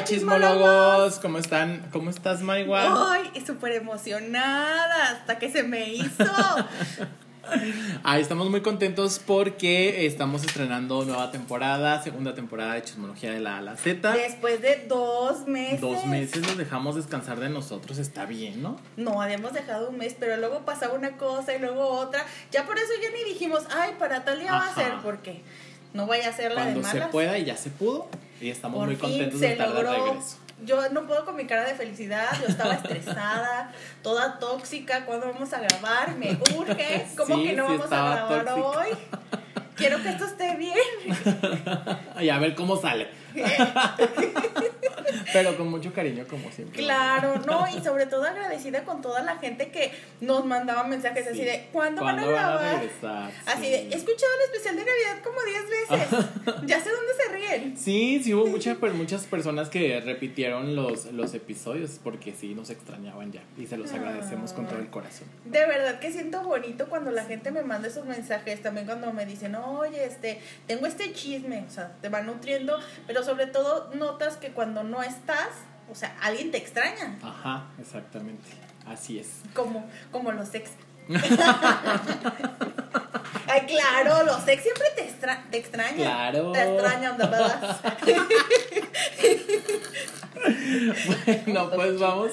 Hola chismólogos, ¿cómo están? ¿Cómo estás, Maigua? Ay, súper emocionada hasta que se me hizo. Ay, estamos muy contentos porque estamos estrenando nueva temporada, segunda temporada de Chismología de la A la Z. Después de dos meses. Dos meses nos dejamos descansar de nosotros, está bien, ¿no? No, habíamos dejado un mes, pero luego pasaba una cosa y luego otra. Ya por eso ya ni dijimos, ay, para tal día va a ser, porque no vaya a ser la Cuando de se pueda y ya se pudo. Y estamos Por muy fin contentos de se estar de logró. regreso. Yo no puedo con mi cara de felicidad, yo estaba estresada, toda tóxica. ¿Cuándo vamos a grabar? Me urge. ¿Cómo Sí, que no sí vamos a grabar tóxica. hoy? Quiero que esto esté bien. Y a ver cómo sale. Pero con mucho cariño, como siempre. Claro, no, y sobre todo agradecida con toda la gente que nos mandaba mensajes así Sí. de ¿cuándo, van a ¿Cuándo grabar? regresar? así Sí. de, he escuchado el especial de Navidad como 10 veces. ya sé dónde se ríen. Sí, sí hubo muchas, muchas personas que repitieron los, los episodios porque sí nos extrañaban ya y se los agradecemos con todo el corazón. De verdad que siento bonito cuando la gente me manda esos mensajes, también cuando me dicen, oye, este, tengo este chisme, o sea, te va nutriendo, pero sobre todo notas que cuando no estás, o sea, alguien te extraña, Ajá, exactamente. Así es. como, como los ex. Ay, claro, los ex siempre te, extra te extrañan. Claro. Te extrañan, de verdad. Bueno, pues vamos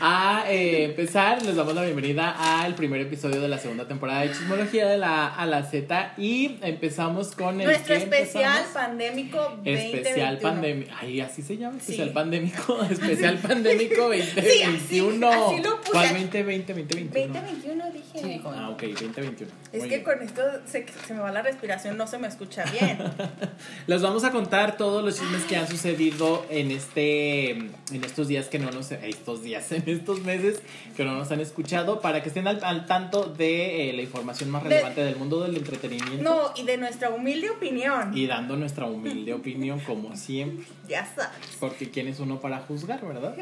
a eh, empezar. Les damos la bienvenida al primer episodio de la segunda temporada de Chismología de la A la Z y empezamos con el Nuestro especial pandémico 2021. Especial pandémico. Ay, así se llama. Especial Sí. pandémico. Especial pandémico 2021. así- así lo puse. ¿Cuál 2020? 2021. 2021 dije. Sí, dijo. Ah, ok, 2021. Es Muy que bien. con esto se, se me va la respiración, no se me escucha bien. Les vamos a contar todos los chismes que han sucedido en este en estos días que no nos estos días en estos meses que no nos han escuchado para que estén al, al tanto de eh, la información más De- relevante del mundo del entretenimiento No, y de nuestra humilde opinión. y dando nuestra humilde opinión como siempre, Ya sabes. porque quién es uno para juzgar, ¿verdad?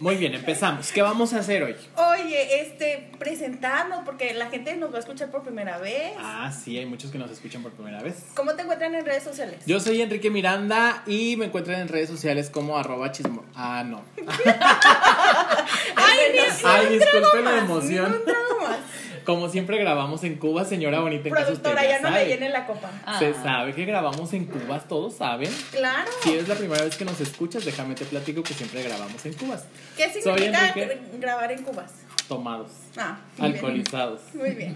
Muy bien, empezamos. ¿Qué vamos a hacer hoy? Oye, este, presentarnos, porque la gente nos va a escuchar por primera vez. Ah, sí, hay muchos que nos escuchan por primera vez. ¿Cómo te encuentran en redes sociales? Yo soy Enrique Miranda y me encuentran en redes sociales como arroba chismo. Ah, no. Ay, ni- Ay, ni un disculpe trago la emoción. Como siempre grabamos en Cuba, señora bonita en Productora, ya no me sabe. llene la copa. Se Ah. sabe que grabamos en Cuba, todos saben. Claro. Si es la primera vez que nos escuchas, déjame te platico que siempre grabamos en Cubas. ¿Qué significa grabar en cubas? Tomados, Ah, muy bien. alcoholizados. Muy bien.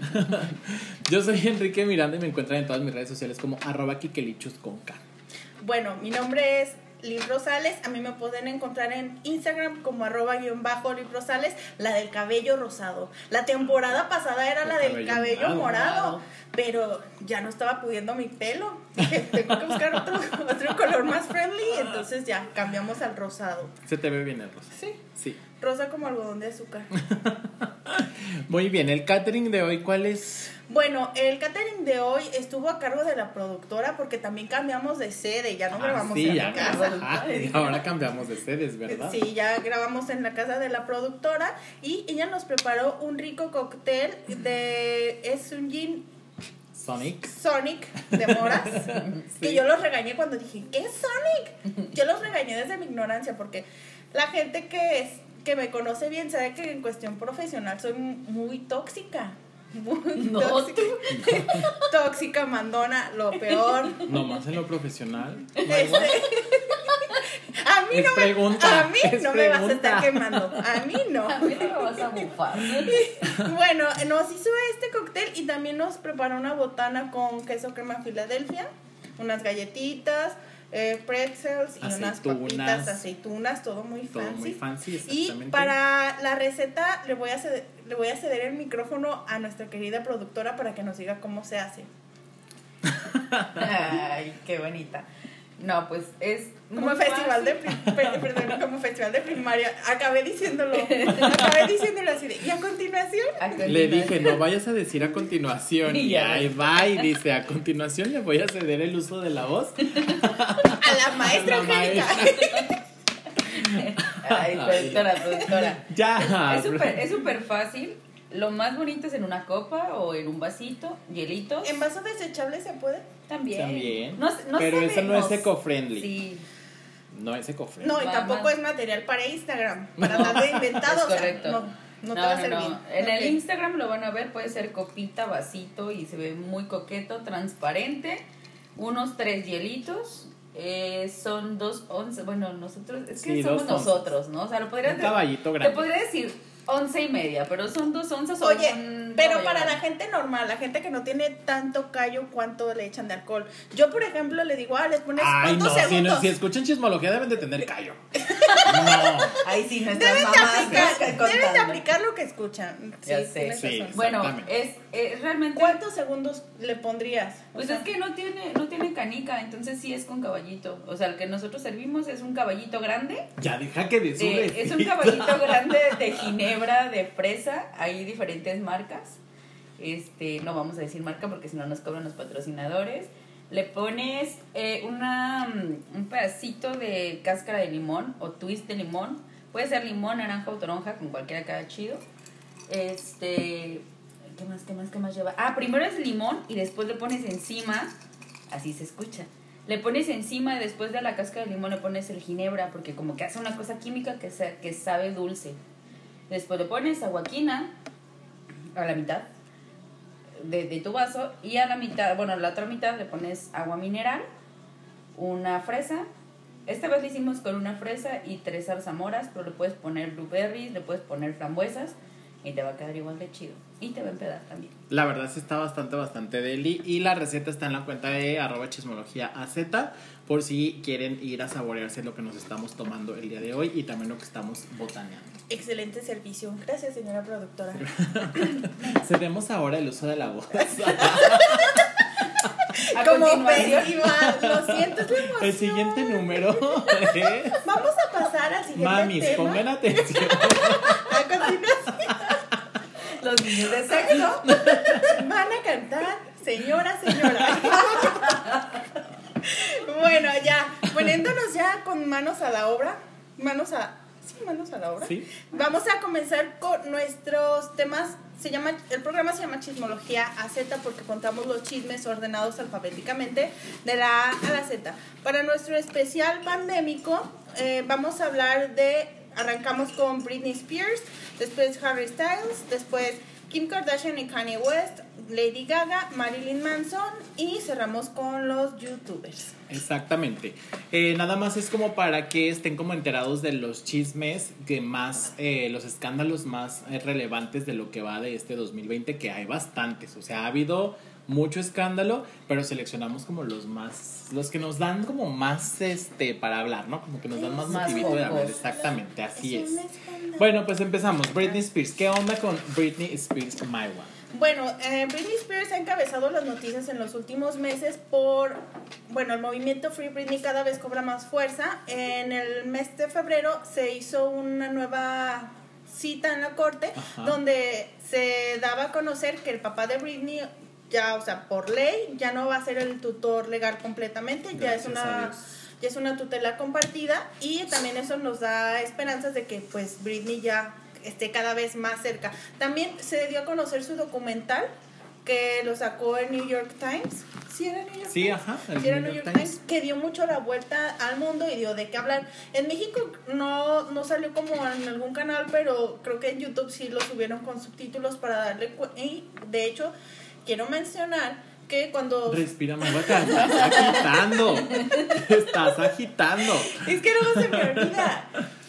Yo soy Enrique Miranda y me encuentran en todas mis redes sociales como arroba kikelichus con K. Bueno, mi nombre es Liv Rosales. A mí me pueden encontrar en Instagram como arroba guion bajo Liv Rosales, la del cabello rosado. La temporada pasada era El la del cabello cabello morado. morado, pero ya no estaba pudiendo mi pelo. Tengo que buscar otro, otro color más friendly, entonces ya cambiamos al rosado. Se te ve bien el rosa. Sí, Sí. Rosa como algodón de azúcar. Muy bien, el catering de hoy, ¿cuál es? Bueno, el catering de hoy estuvo a cargo de la productora porque también cambiamos de sede, ya no Ah, grabamos sí, en ya la casa. Ah, ahora cambiamos de sedes, ¿verdad? Sí, ya grabamos en la casa de la productora y ella nos preparó un rico cóctel de es un gin Sonic. Sonic de moras. Sí. Que yo los regañé cuando dije, ¿qué es Sonic? Yo los regañé desde mi ignorancia porque la gente que es que me conoce bien sabe que en cuestión profesional soy muy tóxica. Muy No, tóxica. tóxica, mandona, lo peor. Nomás en lo profesional. Este, a mí Es no me, a mí es no me vas a estar quemando. A mí no. A mí no me vas a bufar. Bueno, nos hizo este cóctel y también nos preparó una botana con queso crema Filadelfia, unas galletitas, eh, pretzels y unas papitas, aceitunas, todo muy Todo fancy. muy fancy, y para la receta le voy, a ceder, le voy a ceder el micrófono a nuestra querida productora para que nos diga cómo se hace. Ay, qué bonita. No, pues es. Como muy festival de, perdón, como festival de primaria. Acabé diciéndolo. Acabé diciéndolo así de, y a continuación. A Le dije, no vayas a decir a continuación. Y ahí va y dice, a continuación le voy a ceder el uso de la voz. A la maestra Angélica. Ay, productora, productora. Ya. Es súper es súper fácil. Lo más bonito es en una copa o en un vasito, hielitos. ¿En vaso desechable se puede? También. También. No, no Pero se eso no es eco-friendly. Sí. no ese cofre. No, y Va, tampoco es material para Instagram, para de inventado. Es o sea, correcto. no, no, te va a servir. En el. Instagram lo van a ver, puede ser copita, vasito y se ve muy coqueto, transparente. Unos tres hielitos. eh, son dos once. Bueno, nosotros, es que Sí, somos onzas. nosotros, ¿no? O sea, lo podrías Un caballito grande. Te podría decir once y media, pero son dos onzas o Oye, un pero para la gente normal, la gente que no tiene tanto callo, ¿cuánto le echan de alcohol? Yo, por ejemplo, le digo, ah, les pones Ay, cuántos no, si, segundos. no, si escuchan chismología deben de tener callo. No. Ahí sí, nuestras Deben de, mamás aplicar, ¿no? deben de aplicar lo que escuchan. Sí, Ya sé. Sí. Bueno, es, es realmente. ¿Cuántos segundos le pondrías? O Pues sea, es que no tiene, no tiene canica, entonces sí es con caballito. O sea, el que nosotros servimos es un caballito grande. Ya deja que de de- es un caballito grande de ginebra, de fresa. Hay diferentes marcas. Este, no vamos a decir marca porque si no nos cobran los patrocinadores. Le pones eh, una, mm, un pedacito de cáscara de limón o twist de limón. Puede ser limón, naranja o toronja, con cualquiera queda chido. Este, ¿qué más, qué más, qué más lleva? Ah, primero es limón y después le pones encima, así se escucha. Le pones encima y después de la cáscara de limón le pones el ginebra porque como que hace una cosa química que, sa- que sabe dulce. Después le pones aguaquina a la mitad de, tu vaso y a la mitad, bueno, la otra mitad le pones agua mineral, una fresa. Esta vez lo hicimos con una fresa y tres zarzamoras, pero le puedes poner blueberries, le puedes poner frambuesas y te va a quedar igual de chido. Y te va a empedar también. La verdad sí está bastante, bastante deli. Y la receta está en la cuenta de arroba chismología AZ por si quieren ir a saborearse lo que nos estamos tomando el día de hoy y también lo que estamos botaneando. Excelente servicio. Gracias, señora productora. Cedemos ahora el uso de la voz. A Como festival. Lo siento, es la emoción. El siguiente número es... Vamos a pasar al siguiente Mamis, tema. pongan atención. A continuación los niños de sexo. van a cantar Señora, señora. bueno, ya, poniéndonos ya con manos a la obra. Manos a. Sí, manos a la obra. Sí. Vamos a comenzar con nuestros temas. Se llama, el programa se llama Chismología a Z porque contamos los chismes ordenados alfabéticamente de la A a la Z. Para nuestro especial pandémico, eh, vamos a hablar de. Arrancamos con Britney Spears, después Harry Styles, después Kim Kardashian y Kanye West, Lady Gaga, Marilyn Manson y cerramos con los YouTubers. Exactamente. Eh, nada más es como para que estén como enterados de los chismes que más, eh, los escándalos más eh, relevantes de lo que va de este 2020, que hay bastantes. O sea, ha habido mucho escándalo, pero seleccionamos como los más, los que nos dan como más este para hablar, ¿no? Como que nos dan más Más motivito de hablar. Exactamente, así es. Bueno, pues empezamos. Britney Spears. ¿Qué onda con Britney Spears, My One? Bueno, eh, Britney Spears ha encabezado las noticias en los últimos meses por, bueno, el movimiento Free Britney cada vez cobra más fuerza. En el mes de febrero se hizo una nueva cita en la corte Ajá. donde se daba a conocer que el papá de Britney ya, o sea, por ley, ya no va a ser el tutor legal completamente, ya es una ya es una tutela compartida y también eso nos da esperanzas de que pues Britney ya esté cada vez más cerca. También se dio a conocer su documental que lo sacó el New York Times. ¿Sí era New York Sí, Times? ajá, el Sí, era New York Times. que dio mucho la vuelta al mundo y dio de qué hablar. En México no, no salió como en algún canal, pero creo que en YouTube sí lo subieron con subtítulos para darle... Y de hecho, quiero mencionar que cuando... Respira, My One. Estás agitando. Estás agitando. Es que luego se me olvida.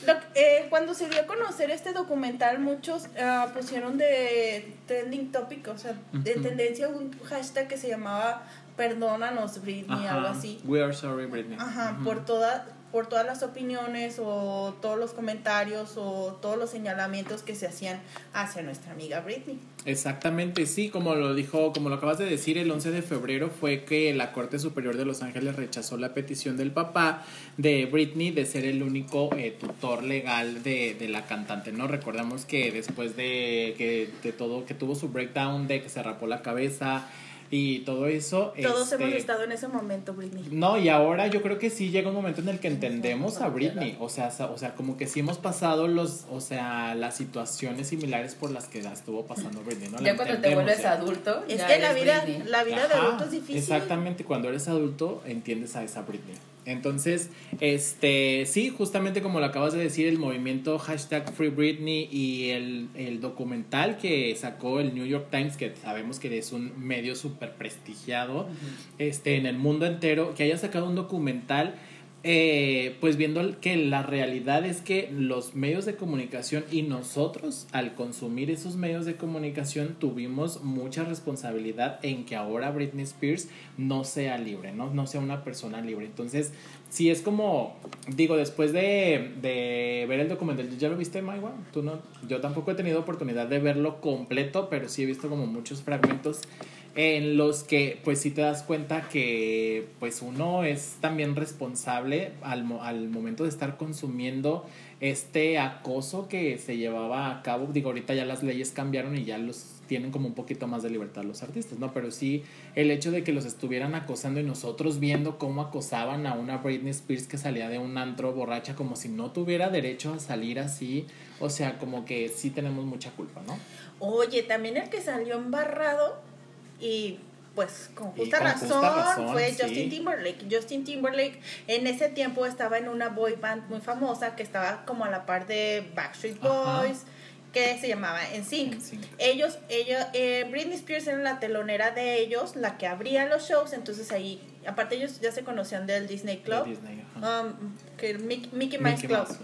Lo- eh, cuando se dio a conocer este documental, muchos ah, pusieron de trending topic, o sea, de tendencia un hashtag que se llamaba Perdónanos Britney, algo así. We are sorry, Britney. Ajá, Ujú. por toda, por todas las opiniones o todos los comentarios o todos los señalamientos que se hacían hacia nuestra amiga Britney. Exactamente, sí, como lo dijo, como lo acabas de decir, el 11 de febrero fue que la Corte Superior de Los Ángeles rechazó la petición del papá de Britney de ser el único eh, tutor legal de, de la cantante, ¿no? Recordamos que después de que de todo, que tuvo su breakdown, de que se rapó la cabeza y todo eso. Todos este, hemos estado en ese momento, Britney. No, y ahora yo creo que sí llega un momento en el que entendemos a Britney, o sea, o sea, como que sí hemos pasado los, o sea, las situaciones similares por las que la estuvo pasando Britney, ¿no? La Ya cuando te vuelves ya. adulto. Es ya que la vida, Britney. la vida de Ajá, adulto es difícil. Exactamente, cuando eres adulto entiendes a esa Britney. Entonces, este, sí, justamente como lo acabas de decir, el movimiento hashtag Free Britney y el, el documental que sacó el New York Times, que sabemos que es un medio súper prestigiado este, en el mundo entero, que haya sacado un documental eh, pues viendo que la realidad es que los medios de comunicación y nosotros al consumir esos medios de comunicación tuvimos mucha responsabilidad en que ahora Britney Spears no sea libre, no, no sea una persona libre. Entonces, sí es como, digo, después de, de ver el documental, ¿ya lo viste, Maiwa? ¿Tú no? Yo tampoco he tenido oportunidad de verlo completo, pero sí he visto como muchos fragmentos en los que pues sí te das cuenta que pues uno es también responsable al, al momento de estar consumiendo este acoso que se llevaba a cabo. Digo, ahorita ya las leyes cambiaron y ya los tienen como un poquito más de libertad los artistas, ¿no? Pero sí el hecho de que los estuvieran acosando y nosotros viendo cómo acosaban a una Britney Spears que salía de un antro borracha como si no tuviera derecho a salir así, o sea, como que sí tenemos mucha culpa, ¿no? Oye, también el que salió embarrado y pues con justa, con razón, justa razón, fue sí. Justin Timberlake. Justin Timberlake en ese tiempo estaba en una boy band muy famosa que estaba como a la par de Backstreet Ajá. Boys, que se llamaba NSYNC. NSYNC. Ellos, ellos, eh, Britney Spears era la telonera de ellos, la que abría los shows, entonces ahí, aparte ellos ya se conocían del Disney Club, Disney, um, que Mickey, Mickey Mouse Club. Mouse.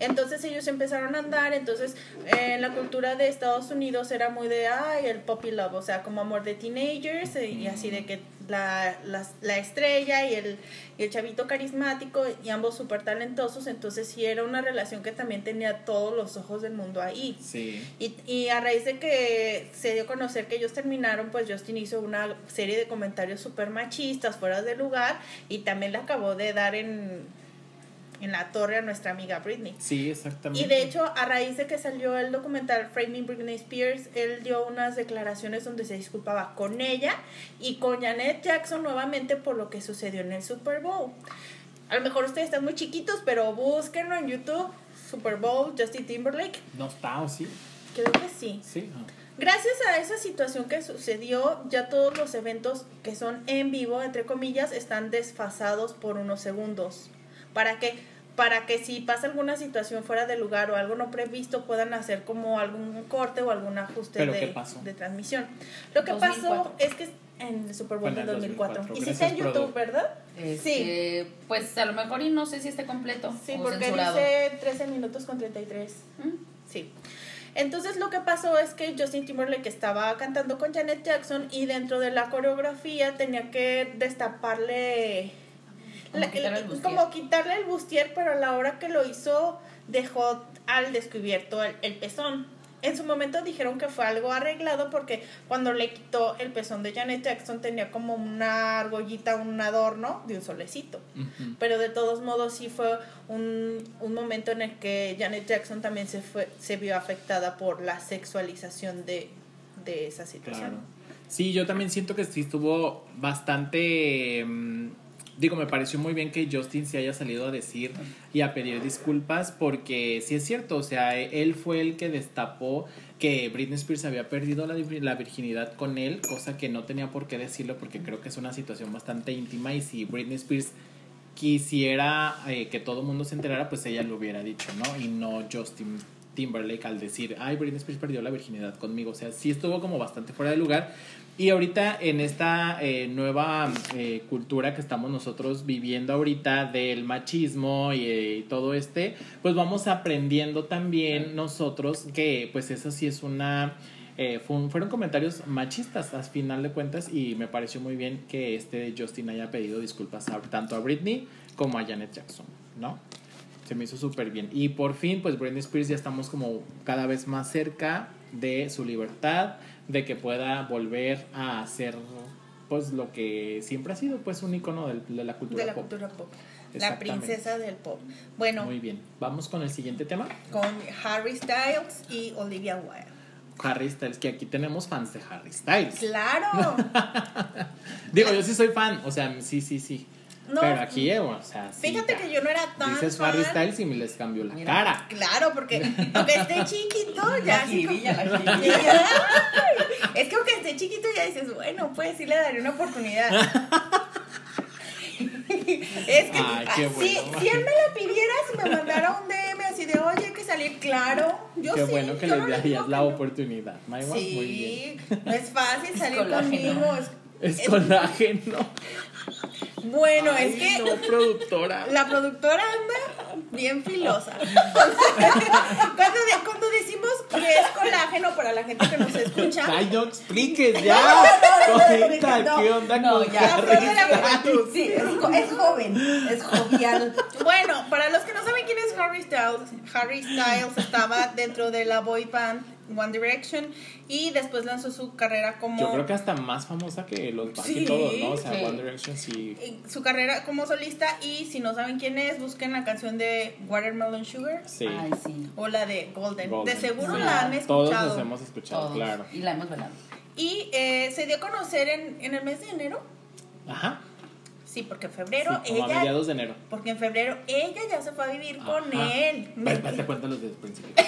Entonces ellos empezaron a andar, entonces eh, la cultura de Estados Unidos era muy de, ay, el poppy love, o sea, como amor de teenagers eh, y así de que la, la, la estrella y el, y el chavito carismático y ambos súper talentosos, entonces sí era una relación que también tenía todos los ojos del mundo ahí. Sí. Y, y a raíz de que se dio a conocer que ellos terminaron, pues Justin hizo una serie de comentarios súper machistas, fuera de lugar, y también le acabó de dar en, en la torre a nuestra amiga Britney. Sí, exactamente. Y de hecho, a raíz de que salió el documental Framing Britney Spears, él dio unas declaraciones donde se disculpaba con ella y con Janet Jackson nuevamente por lo que sucedió en el Super Bowl. A lo mejor ustedes están muy chiquitos, pero búsquenlo en YouTube. Super Bowl, Justin Timberlake. ¿No está o sí? Creo que sí. Sí. ah. Gracias a esa situación que sucedió, ya todos los eventos que son en vivo, entre comillas, están desfasados por unos segundos. ¿Para que Para que si pasa alguna situación fuera de lugar o algo no previsto, puedan hacer como algún corte o algún ajuste ¿Pero de, qué pasó? de transmisión. Lo que pasó 2004. es que en el Super Bowl del el 2004. 2004. Y sí Gracias, está en YouTube, produ. ¿verdad? Este, Pues a lo mejor y no sé si esté completo Sí, o porque censurado. dice 13 minutos con 33. ¿Mm? Sí. Entonces lo que pasó es que Justin Timberlake estaba cantando con Janet Jackson y dentro de la coreografía tenía que destaparle Como la- quitarle el como quitarle el bustier, pero a la hora que lo hizo dejó al descubierto el, el pezón. En su momento dijeron que fue algo arreglado porque cuando le quitó el pezón de Janet Jackson tenía como una argollita, un adorno de un solecito. Pero de todos modos sí fue un, un momento en el que Janet Jackson también se fue se vio afectada por la sexualización de, de esa situación. Claro. Sí, yo también siento que sí estuvo bastante... mm, digo, me pareció muy bien que Justin se haya salido a decir y a pedir disculpas porque sí es cierto, o sea, él fue el que destapó que Britney Spears había perdido la, la virginidad con él, cosa que no tenía por qué decirlo porque creo que es una situación bastante íntima y si Britney Spears quisiera eh, que todo el mundo se enterara, pues ella lo hubiera dicho, ¿no? Y no Justin Timberlake al decir, ay, Britney Spears perdió la virginidad conmigo. O sea, sí estuvo como bastante fuera de lugar. Y ahorita en esta eh, nueva eh, cultura que estamos nosotros viviendo ahorita del machismo y, eh, y todo este, pues vamos aprendiendo también nosotros que pues eso sí es una... eh, fue fueron comentarios machistas al final de cuentas y me pareció muy bien que este Justin haya pedido disculpas a- tanto a Britney como a Janet Jackson, ¿no? Se me hizo súper bien. Y por fin, pues Britney Spears ya estamos como cada vez más cerca de su libertad, de que pueda volver a hacer pues lo que siempre ha sido pues un icono del- de, la cultura de la pop. cultura pop. La princesa del pop. Bueno, Muy bien. Vamos con el siguiente tema. con Harry Styles y Olivia Wilde. Harry Styles, que aquí tenemos fans de Harry Styles. Claro. Digo, yo sí soy fan, o sea, sí, sí, sí. No. Pero aquí, o sea, sí, Fíjate ya. que yo no era tan Dices fan. Harry Styles y me les cambió la Mira. cara. Claro, porque aunque esté chiquito, ya La la jiribilla. Es que aunque esté chiquito ya dices, bueno, pues sí le daré una oportunidad. Es que Ay, qué si, bueno. si él me la pidiera, si me mandara un DM así de, oye, hay que salir claro. Yo Qué sí, bueno que yo le darías la oportunidad. Maiwa, muy bien. Sí, no es fácil salir colágeno. conmigo. es- Es colágeno. Bueno, Ay, es que No, productora. la productora anda bien filosa. cuando, de- cuando decimos que es colágeno para la gente que nos escucha, Ay, no expliques ya. no, no, no, ¿qué onda no, con ya, la Harry? flor de la juventud. Sí, es, es joven, es jovial. Bueno, para los que no saben quién es Harry Styles, Harry Styles estaba dentro de la boy band One Direction y después lanzó su carrera como Yo creo que hasta más famosa que los Back Sí, y todos, ¿no? O sea, sí. One Direction sí. su carrera como solista y si no saben quién es, busquen la canción de Watermelon Sugar Sí. Ay, sí. o la de Golden. Golden. De seguro Sí. la han Todos escuchado. los hemos escuchado, Todos. claro. Y la hemos velado. Y eh, se dio a conocer en, en el mes de enero. Ajá. Sí, porque en Sí, febrero como a ella mediados de enero. porque en febrero ella ya se fue a vivir con Ajá. él. Pero, Date cuenta los desde el principio.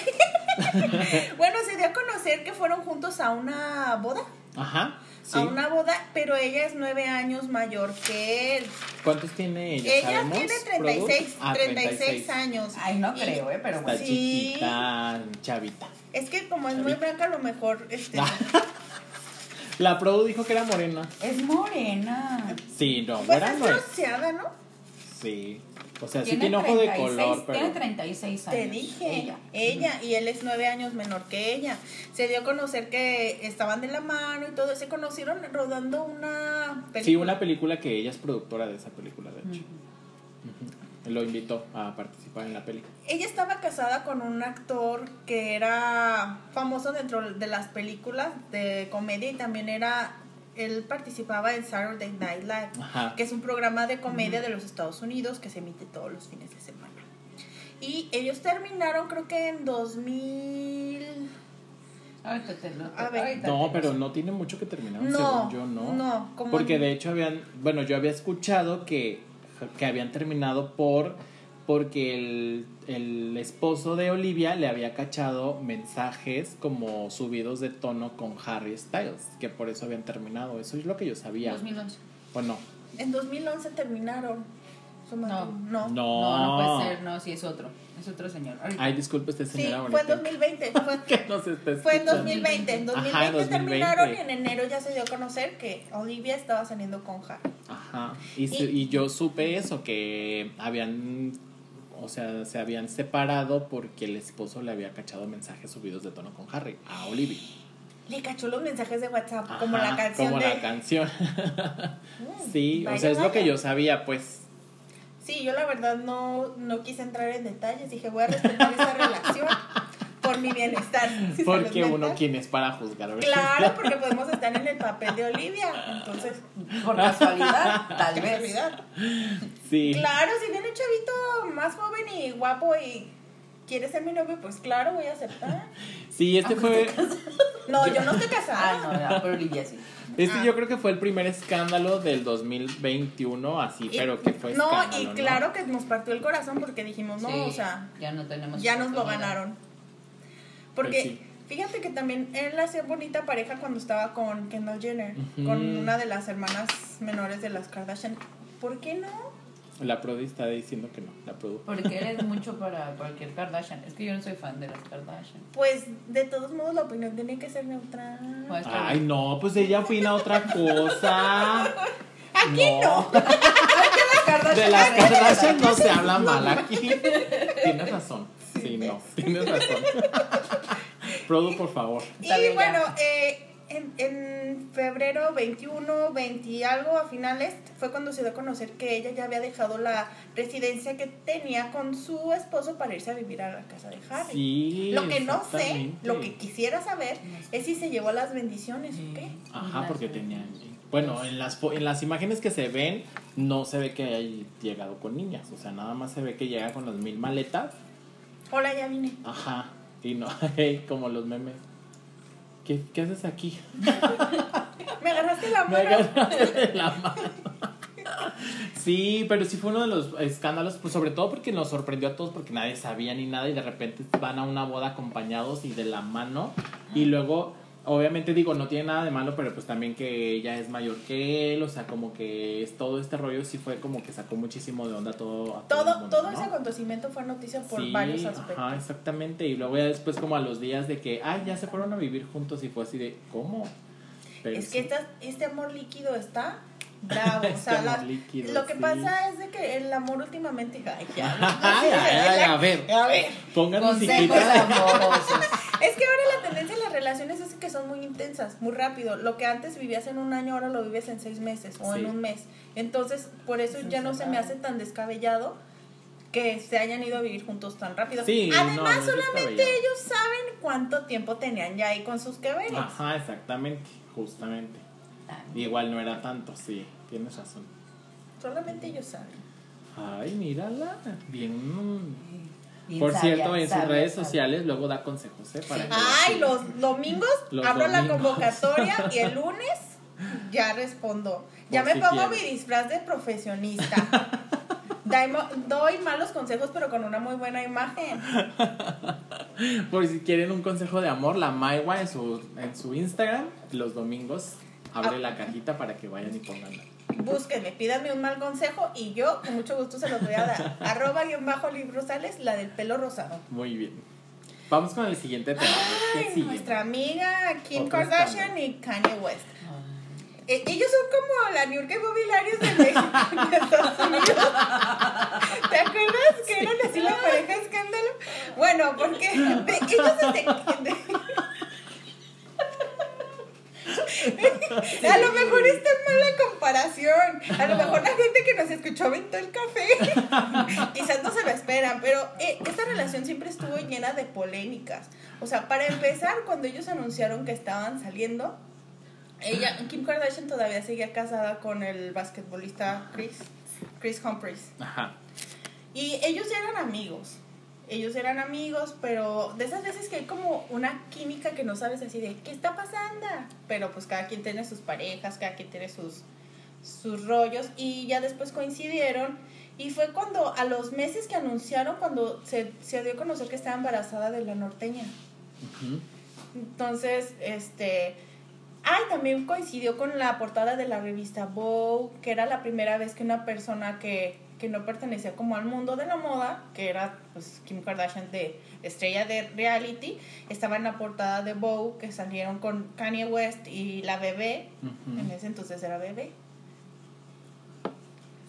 Bueno, se dio a conocer que fueron juntos a una boda. Ajá. Sí. A una boda, pero ella es nueve años mayor que él. ¿Cuántos tiene ella? Ella ¿Sabemos? tiene 36, Produ- Ah, 36 años. Ay, no creo, ¿eh? Pero Está bueno. Sí. chiquita, chavita. Es que como es muy blanca, a lo mejor este. La Produ dijo que era morena. Es morena. Sí, no, pues es. bronceada, ¿no? Sí. O sea, sí tiene ojo de 36, color, pero. Tiene 36 años. Te dije, Ella. ella. y él es nueve años menor que ella. Se dio a conocer que estaban de la mano y todo. Se conocieron rodando una película. Sí, una película que ella es productora de esa película, de hecho. Lo invitó a participar en la película. Ella estaba casada con un actor que era famoso dentro de las películas de comedia y también era él participaba en Saturday Night Live, Ajá. que es un programa de comedia de los Estados Unidos que se emite todos los fines de semana. Y ellos terminaron creo que en 2000 Ahorita te lo A ver. ahorita No, pero no tiene mucho que terminar, No, según yo, ¿no? no, como Porque en- de hecho habían, bueno, yo había escuchado que, que habían terminado por porque el, el esposo de Olivia le había cachado mensajes como subidos de tono con Harry Styles, que por eso habían terminado. Eso es lo que yo sabía. 2011. Bueno, en 2011 terminaron. su No. no. no. No, no puede ser, no, sí es otro. Es otro señor. Ahorita. Ay, disculpe usted, Sí, señora. fue en bonita. 2020. Fue, que no se está Fue en escuchando. 2020. En 2020, Ajá, en 2020. terminaron y en enero ya se dio a conocer que Olivia estaba saliendo con Harry. Ajá. Y, se- Y- y yo supe eso, que habían, o sea, se habían separado porque el esposo le había cachado mensajes subidos de tono con Harry, a Olivia. Le cachó los mensajes de WhatsApp, Ajá, como la canción como de... la canción. Mm, sí, o sea, es lo que yo sabía, pues. Sí, yo la verdad no, no quise entrar en detalles. Dije, voy a respetar esa relación por mi bienestar. Porque uno mental. quién es para juzgar, ¿verdad? Claro, porque podemos estar en el papel de Olivia. Entonces, Por casualidad, tal vez. casualidad. Sí. Claro, si viene un chavito más joven y guapo y quiere ser mi novio, pues claro, voy a aceptar. Sí, este fue. No, yo no estoy Ah, casada. no, no, por Olivia sí. Este Ah. yo creo que fue el primer escándalo del 2021, así, Y- pero que fue No, escándalo, y ¿no? claro que nos partió el corazón porque dijimos, no, Sí, o sea, ya no tenemos. ya nos lo ganaron. Porque Pues sí. fíjate que también él hacía bonita pareja cuando estaba con Kendall Jenner, con una de las hermanas menores de las Kardashian. ¿Por qué no? La Prodi está diciendo que no, la Produ. Porque eres mucho para cualquier Kardashian. Es que yo no soy fan de las Kardashian. Pues de todos modos la opinión tiene que ser neutral. Pues, Ay, no, pues ella opina otra cosa. Aquí no. De las Kardashian no se habla mal aquí. Tienes razón. Sí, no, tienes razón. Produ, por favor. Y bueno, eh, en, en febrero 21, 20 y algo a finales fue cuando se dio a conocer que ella ya había dejado la residencia que tenía con su esposo para irse a vivir a la casa de Harry. Sí. lo que no sé, lo que quisiera saber es si se llevó las bendiciones o qué. Ajá, porque tenía. Bueno, en las, en las imágenes que se ven, no se ve que haya llegado con niñas. O sea, nada más se ve que llega con las mil maletas. Hola, ya vine. Ajá. Y no, como los memes. ¿Qué, qué haces aquí? Me agarraste la Me mano. agarraste de la mano. Sí, pero sí fue uno de los escándalos, pues sobre todo porque nos sorprendió a todos porque nadie sabía ni nada y de repente van a una boda acompañados y de la mano y luego Obviamente digo, no tiene nada de malo, pero pues también que ella es mayor que él, o sea, como que es todo este rollo sí fue como que sacó muchísimo de onda todo. todo, Todo, mundo, todo ¿no? ese acontecimiento fue noticia por Sí, varios aspectos. Ajá, exactamente. Y luego ya después como a los días de que, ay, ya se fueron a vivir juntos y fue así de, ¿cómo? Pero es sí. que esta- este amor líquido está bravo. o Este sea, amor la- líquido, lo que sí. pasa es de que el amor últimamente. Ay, ya. Ay, ay, ay, a ver, A ver. musiquita. amorosos. Es que ahora la tendencia en las relaciones es que son muy intensas, muy rápido. Lo que antes vivías en un año, ahora lo vives en seis meses o Sí. en un mes. Entonces, por eso Es ya no se me hace tan descabellado que se hayan ido a vivir juntos tan rápido. Sí, Además, no solamente ellos saben cuánto tiempo tenían ya ahí con sus veres. Ajá, exactamente, justamente. Ah, Igual no era tanto, sí, tienes razón. Solamente ellos saben. Ay, mírala, bien. Bien Por sabia, cierto, en sus redes sabia. sociales luego da consejos, ¿eh? Para que Ay, lo los domingos Los abro la convocatoria y el lunes ya respondo. Ya Por me si pongo quieres. mi disfraz de profesionista. Doy malos consejos, pero con una muy buena imagen. Por si quieren un consejo de amor, la Maiwa en su, en su Instagram, los domingos, abre Ah. la cajita para que vayan y pongan. Búsquenme, pídanme un mal consejo y yo con mucho gusto se los voy a dar. Arroba guion bajo librosales, la del pelo rosado. Muy bien. Vamos con el siguiente tema. ¿Qué Ay, nuestra amiga Kim Kardashian y Kanye West. Eh, ellos son como la New York Mobiliarios de México y de Estados Unidos. ¿Te acuerdas que eran así la pareja escándalo? Bueno, porque de- ellos desde... de- a lo mejor está mal la comparación. A lo mejor la gente que nos escuchó aventó el café. Quizás no se lo esperan, pero eh, esta relación siempre estuvo llena de polémicas. O sea, para empezar, cuando ellos anunciaron que estaban saliendo, ella, Kim Kardashian todavía seguía casada con el basquetbolista Chris, Chris Humphries. Ajá. Y ellos ya eran amigos. Ellos eran amigos, pero de esas veces que hay como una química que no sabes así de qué está pasando. Pero pues cada quien tiene sus parejas, cada quien tiene sus, sus rollos. Y ya después coincidieron. Y fue cuando, a los meses que anunciaron, cuando se, se dio a conocer que estaba embarazada de la norteña. Entonces, este. Ay, también coincidió con la portada de la revista Vogue, que era la primera vez que una persona que, que no pertenecía como al mundo de la moda, que era pues, Kim Kardashian de estrella de reality, estaba en la portada de Vogue, que salieron con Kanye West y la bebé, en ese entonces era bebé.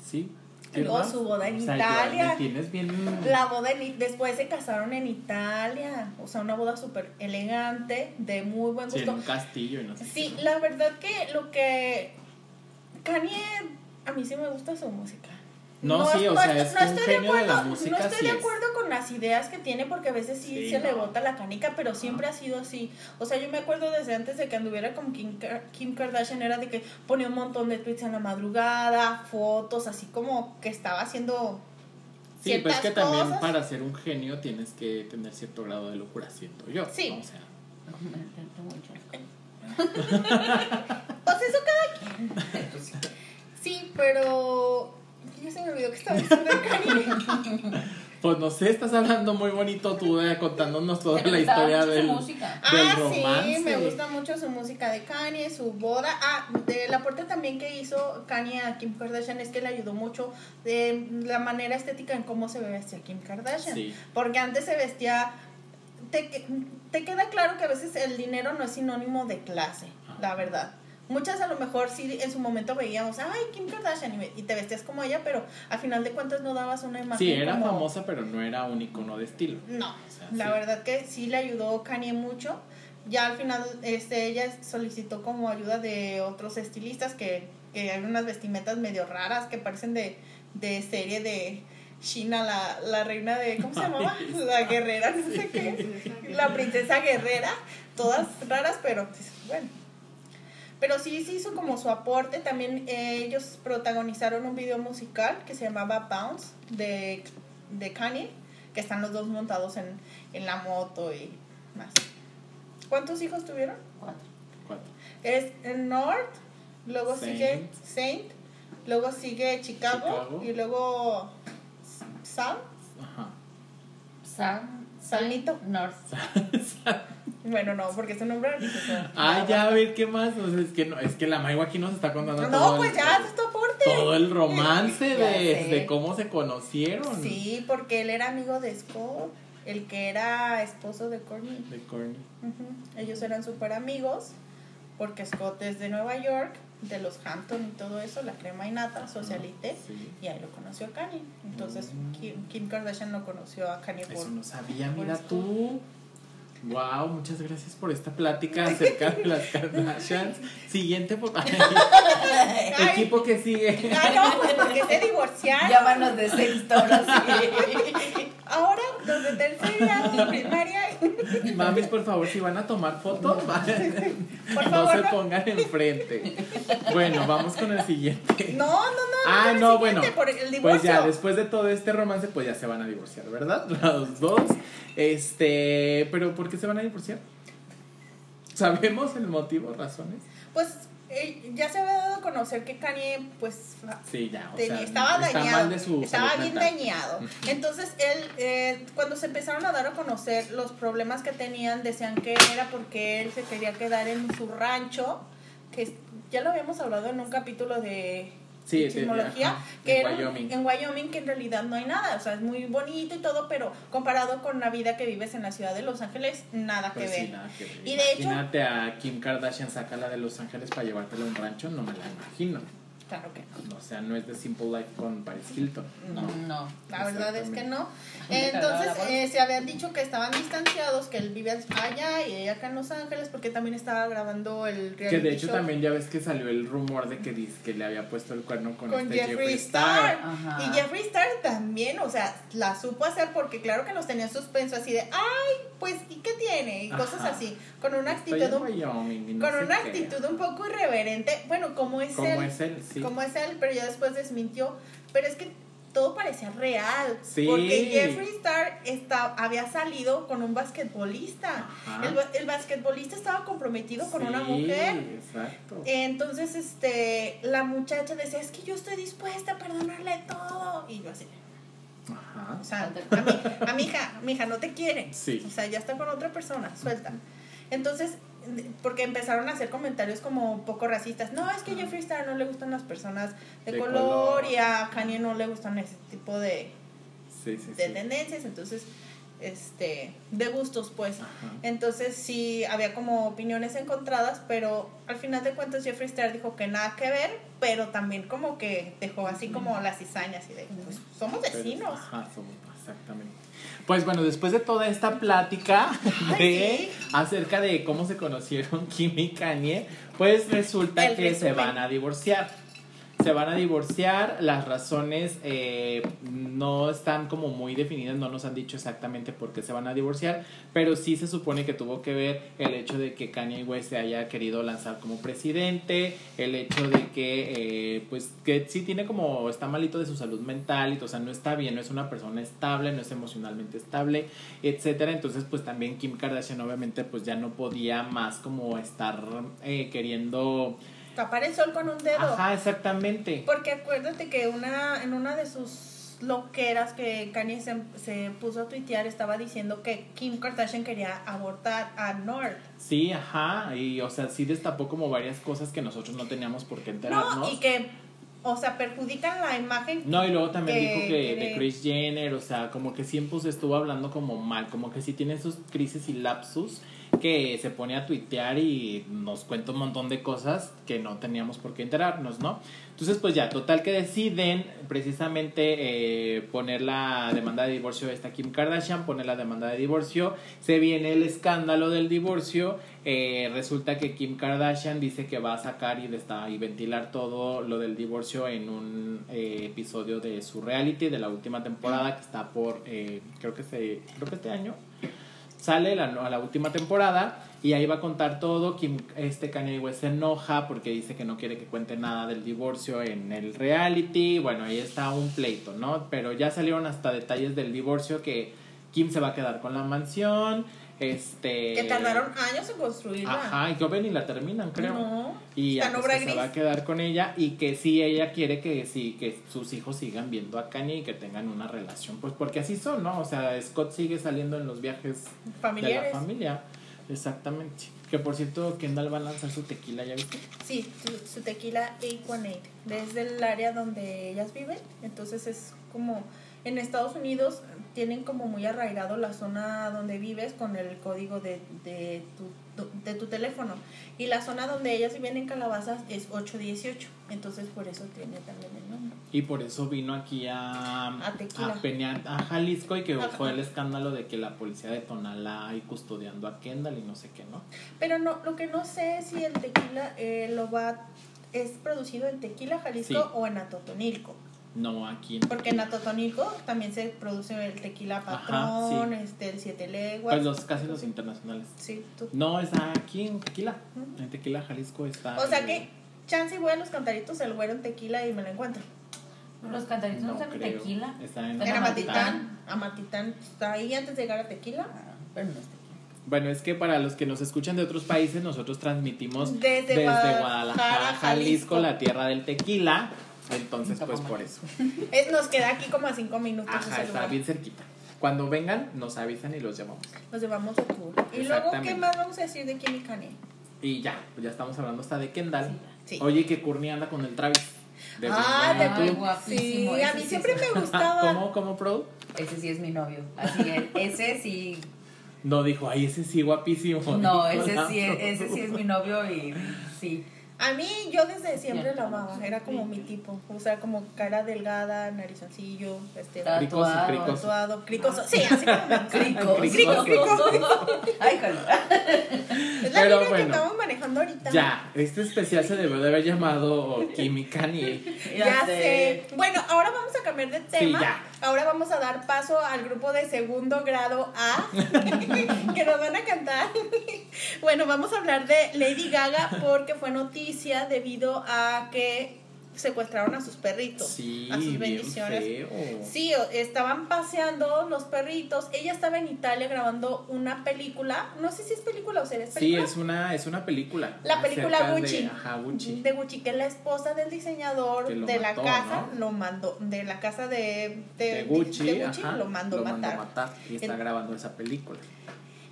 Sí. Luego su boda en O sea, Italia. bien. La boda en, después se casaron en Italia, o sea, una boda súper elegante, de muy buen Sí, gusto. en un castillo y no sé. Sí, qué. la verdad que lo que Kanye a mí sí me gusta su música. No, sí, o no sea, estoy- es no un estoy de genio de la acuerdo- música, No estoy sí de es. acuerdo con las ideas que tiene porque a veces sí, Sí, se le no. bota la canica, pero siempre ha sido así. O sea, yo me acuerdo desde antes de que anduviera con Kim, Kim Kardashian era de que ponía un montón de tweets en la madrugada, fotos, así como que estaba haciendo Sí, pues es que también para ser un genio tienes que tener cierto grado de locura, siento yo. Sí. ¿no? O sea, Pues eso cada quien. Sí, pero ya se me olvidó que estaba diciendo de Kanye. pues no sé, estás hablando muy bonito tú eh, contándonos toda la historia mucho su del, música. del Ah, romance. sí, me gusta mucho su música de Kanye, su boda. Ah, de la aporte también que hizo Kanye a Kim Kardashian es que le ayudó mucho de la manera estética en cómo se vestía Kim Kardashian. Sí. Porque antes se vestía. Te, te queda claro que a veces el dinero no es sinónimo de clase, la verdad. Muchas a lo mejor sí en su momento veíamos, ay, Kim Kardashian, y, te vestías como ella, pero a final de cuentas no dabas una imagen. Sí, era como- famosa, pero no era un icono de estilo. no, sea, la sí. verdad que sí le ayudó Kanye mucho. Ya al final este, ella solicitó como ayuda de otros estilistas que, que hay unas vestimentas medio raras que parecen de, de serie de China, la, la reina de, ¿cómo se llamaba? La guerrera, no sé qué. La princesa guerrera, todas raras, pero pues, bueno. Pero sí, sí hizo como su aporte. También eh, ellos protagonizaron un video musical que se llamaba Bounce de, de Kanye, que están los dos montados en, en la moto y más. ¿Cuántos hijos tuvieron? Cuatro. Cuatro. Es North, luego Saint. sigue Saint, luego sigue Chicago, Chicago. y luego Sal, Ajá. Sam. Salnito. North. Bueno, no, porque es un nombre. Ay, ya, a ver, ¿qué más? O sea, es que, no, es que la Maigo aquí nos está contando todo No, el- pues ya, es tu aporte. todo el romance Ya de, de cómo se conocieron. Sí, porque él era amigo de Scott, el que era esposo de Courtney. De Courtney. Ujú. Ellos eran súper amigos, porque Scott es de Nueva York, de los Hampton y todo eso, la crema y nata, socialite, Sí. y ahí lo conoció a Kanye. Entonces Mm. Kim, Kim Kardashian lo conoció a Kanye por... Eso no sabía, por mira tú. Wow, muchas gracias por esta plática acerca de las Kardashians. Siguiente, por... Equipo que sigue. Ah, no, pues porque se divorciaron. Llámanos de sexto, ahora sí. Ahora, los de tercer grado de primaria, Mamis, por favor, si van a tomar fotos, por no favor, se no. pongan enfrente. Bueno, vamos con el siguiente. No, no, no. Ah, no, bueno. Por el divorcio. Pues ya, después de todo este romance, pues ya se van a divorciar, ¿verdad? Los dos. Este, pero ¿por qué se van a divorciar? ¿Sabemos el motivo, razones? Pues eh, ya se había dado a conocer que Kanye, pues, Sí, ya, o tenía- sea, estaba dañado. estaba bien mental. dañado. Entonces, él, eh, cuando se empezaron a dar a conocer los problemas que tenían, decían que era porque él se quería quedar en su rancho, que ya lo habíamos hablado en un capítulo de Sí, chismología, ajá, que en Wyoming. en Wyoming, que en realidad no hay nada, o sea, es muy bonito y todo, pero comparado con la vida que vives en la ciudad de Los Ángeles, nada que Pues sí, ver. nada que ver. Y de hecho- Imagínate a Kim Kardashian sácala de Los Ángeles para llevártela a un rancho, no me la imagino. Claro que no. O sea, no es de Simple Life con Paris Hilton. No, no. La verdad es que no. Entonces eh, se habían dicho que estaban distanciados, que él vive allá y ella acá en Los Ángeles, porque también estaba grabando el reality Que de hecho show también ya ves que salió el rumor de que dice que le había puesto el cuerno con, con este Jeffree Star. Y Jeffree Star también, o sea, la supo hacer porque claro que los tenía en suspenso así de, ay, pues, ¿y qué tiene? Y cosas Ajá. así, con una actitud, un- Wyoming no con una qué. actitud un poco irreverente, bueno, como es Como él, es él, sí. como es él, pero ya después desmintió, pero es que todo parecía real, Sí. porque Jeffree Star está, había salido con un basquetbolista, el, el basquetbolista estaba comprometido con una mujer, Exacto. entonces este, la muchacha decía, es que yo estoy dispuesta a perdonarle todo, y yo así, Ajá. o sea, a mi, a mi hija, mi hija no te quiere. Sí. O sea, ya está con otra persona, suelta. Entonces, porque empezaron a hacer comentarios como un poco racistas. No, es que a Jeffree Star no le gustan las personas de, De color, color. y a Kanye no le gustan ese tipo de, Sí, sí, de sí. tendencias. Entonces, este, de gustos, pues. Ajá. Entonces sí había como opiniones encontradas, pero al final de cuentas Jeffree Star dijo que nada que ver, pero también como que dejó así como las cizañas y de, pues somos vecinos. Ajá, somos- exactamente. Pues bueno, después de toda esta plática de acerca de cómo se conocieron Kim y Kanye, pues resulta El que se van a divorciar. Se van a divorciar, las razones eh, no están como muy definidas, no nos han dicho exactamente por qué se van a divorciar, pero sí se supone que tuvo que ver el hecho de que Kanye West se haya querido lanzar como presidente, el hecho de que eh, pues que sí tiene como, está malito de su salud mental, y, o sea, no está bien, no es una persona estable, no es emocionalmente estable, etcétera, entonces pues también Kim Kardashian obviamente pues ya no podía más como estar eh, queriendo... Tapar el sol con un dedo. Ajá, exactamente. Porque acuérdate que una en una de sus loqueras que Kanye se, se puso a tuitear estaba diciendo que Kim Kardashian quería abortar a North. Sí, ajá, y o sea, sí destapó como varias cosas que nosotros no teníamos por qué enterarnos. No, y que, o sea, perjudican la imagen. No, y luego también que dijo que de quiere- Kris Jenner, o sea, como que siempre se estuvo hablando como mal, como que sí tiene sus crisis y lapsus que se pone a tuitear y nos cuenta un montón de cosas que no teníamos por qué enterarnos, ¿no? Entonces, pues ya, total que deciden precisamente eh, poner la demanda de divorcio de esta Kim Kardashian, poner la demanda de divorcio, se viene el escándalo del divorcio, eh, resulta que Kim Kardashian dice que va a sacar y, desta- y ventilar todo lo del divorcio en un eh, episodio de su reality de la última temporada que está por, eh, creo que se, creo que este año sale la, a la última temporada y ahí va a contar todo. Kim, este Kanye West se enoja porque dice que no quiere que cuente nada del divorcio en el reality. Bueno, ahí está un pleito, ¿no? Pero ya salieron hasta detalles del divorcio que Kim se va a quedar con la mansión. Este. Que tardaron años en construirla. Ajá, y que ven y la terminan, creo. No, Y ya, pues, se va a quedar con ella y que sí ella quiere que sí que sus hijos sigan viendo a Kanye y que tengan una relación, pues porque así son, ¿no? O sea, Scott sigue saliendo en los viajes de familiares. la familia. Exactamente. Que por cierto, Kendall va a lanzar su tequila, ¿ya viste? Sí, su, su tequila 818, desde el área donde ellas viven. Entonces es como en Estados Unidos tienen como muy arraigado la zona donde vives con el código de, de, tu, de tu teléfono. Y la zona donde ellas viven en Calabazas es 818. Entonces por eso tiene también el nombre. Y por eso vino aquí a, A a Peña- a Jalisco y que Ajá. fue el escándalo de que la policía de Tonalá y custodiando a Kendall y no sé qué, ¿no? Pero no, lo que no sé es si el tequila eh, lo va es producido en Tequila, Jalisco Sí. o en Atotonilco. No, aquí. Porque en Atotonilco también se produce el tequila Ajá, patrón, sí. este, el siete leguas. Pues los, casi los internacionales. Sí, tú. No, está aquí en Tequila. Ujú. En Tequila, Jalisco está. O sea el- que, chance y voy a los cantaritos del güero en tequila y me lo encuentro. Los cantaritos no, están en tequila. Está en Amatitán. Amatitán. Amatitán está ahí antes de llegar a tequila. Ah, pero no es tequila. Bueno, es que para los que nos escuchan de otros países, nosotros transmitimos Desde Guadalajara, Guadalajara, Jalisco, Jalisco. la tierra del tequila. Entonces, pues por eso. Eh, nos queda aquí como a cinco minutos Ajá, está bien cerquita. Cuando vengan, nos avisan y los llevamos. Nos llevamos de tour. Y luego. ¿qué más vamos a decir de Kim y Kanye? Y ya, pues ya estamos hablando hasta de Kendall. Sí. Oye, que Courtney anda con el Travis. De Ah, de Ay, guapísimo. Sí, a mí sí siempre es- me gustaba. ¿Cómo, cómo, pro? Ese sí es mi novio. Así es. Ese sí. No, dijo, ay, ese sí, guapísimo. No, ese sí, ese sí es mi novio y sí. A mí, yo desde siempre Ya. la amaba. Era como mi tipo. O sea, como cara delgada, narizoncillo, este, Cricoso, Tatuado. cricoso. tatuado, cricoso. Sí, así como me Crico. Crico, Ay, jala. Es la Pero línea bueno. que estamos manejando ahorita. Ya, este especial se debió de haber llamado Kim y Kanye. Ya, sé. Bueno, ahora vamos a cambiar de tema. ya. Ahora vamos a dar paso al grupo de segundo grado A que nos van a cantar. bueno, vamos a hablar de Lady Gaga porque fue noticia debido a que secuestraron a sus perritos. Sí, a sus bien bendiciones. feo. Sí, estaban paseando los perritos. Ella estaba en Italia grabando una película. No sé si es película o serie. ¿Es Sí, película? es una, es una película. La película de- Gucci. ajá, Gucci. De Gucci, que es la esposa del diseñador de mató, la casa, ¿no? lo mandó, de la casa de, de, de Gucci, de Gucci, ajá, lo mandó matar. matar. Y está En- grabando esa película.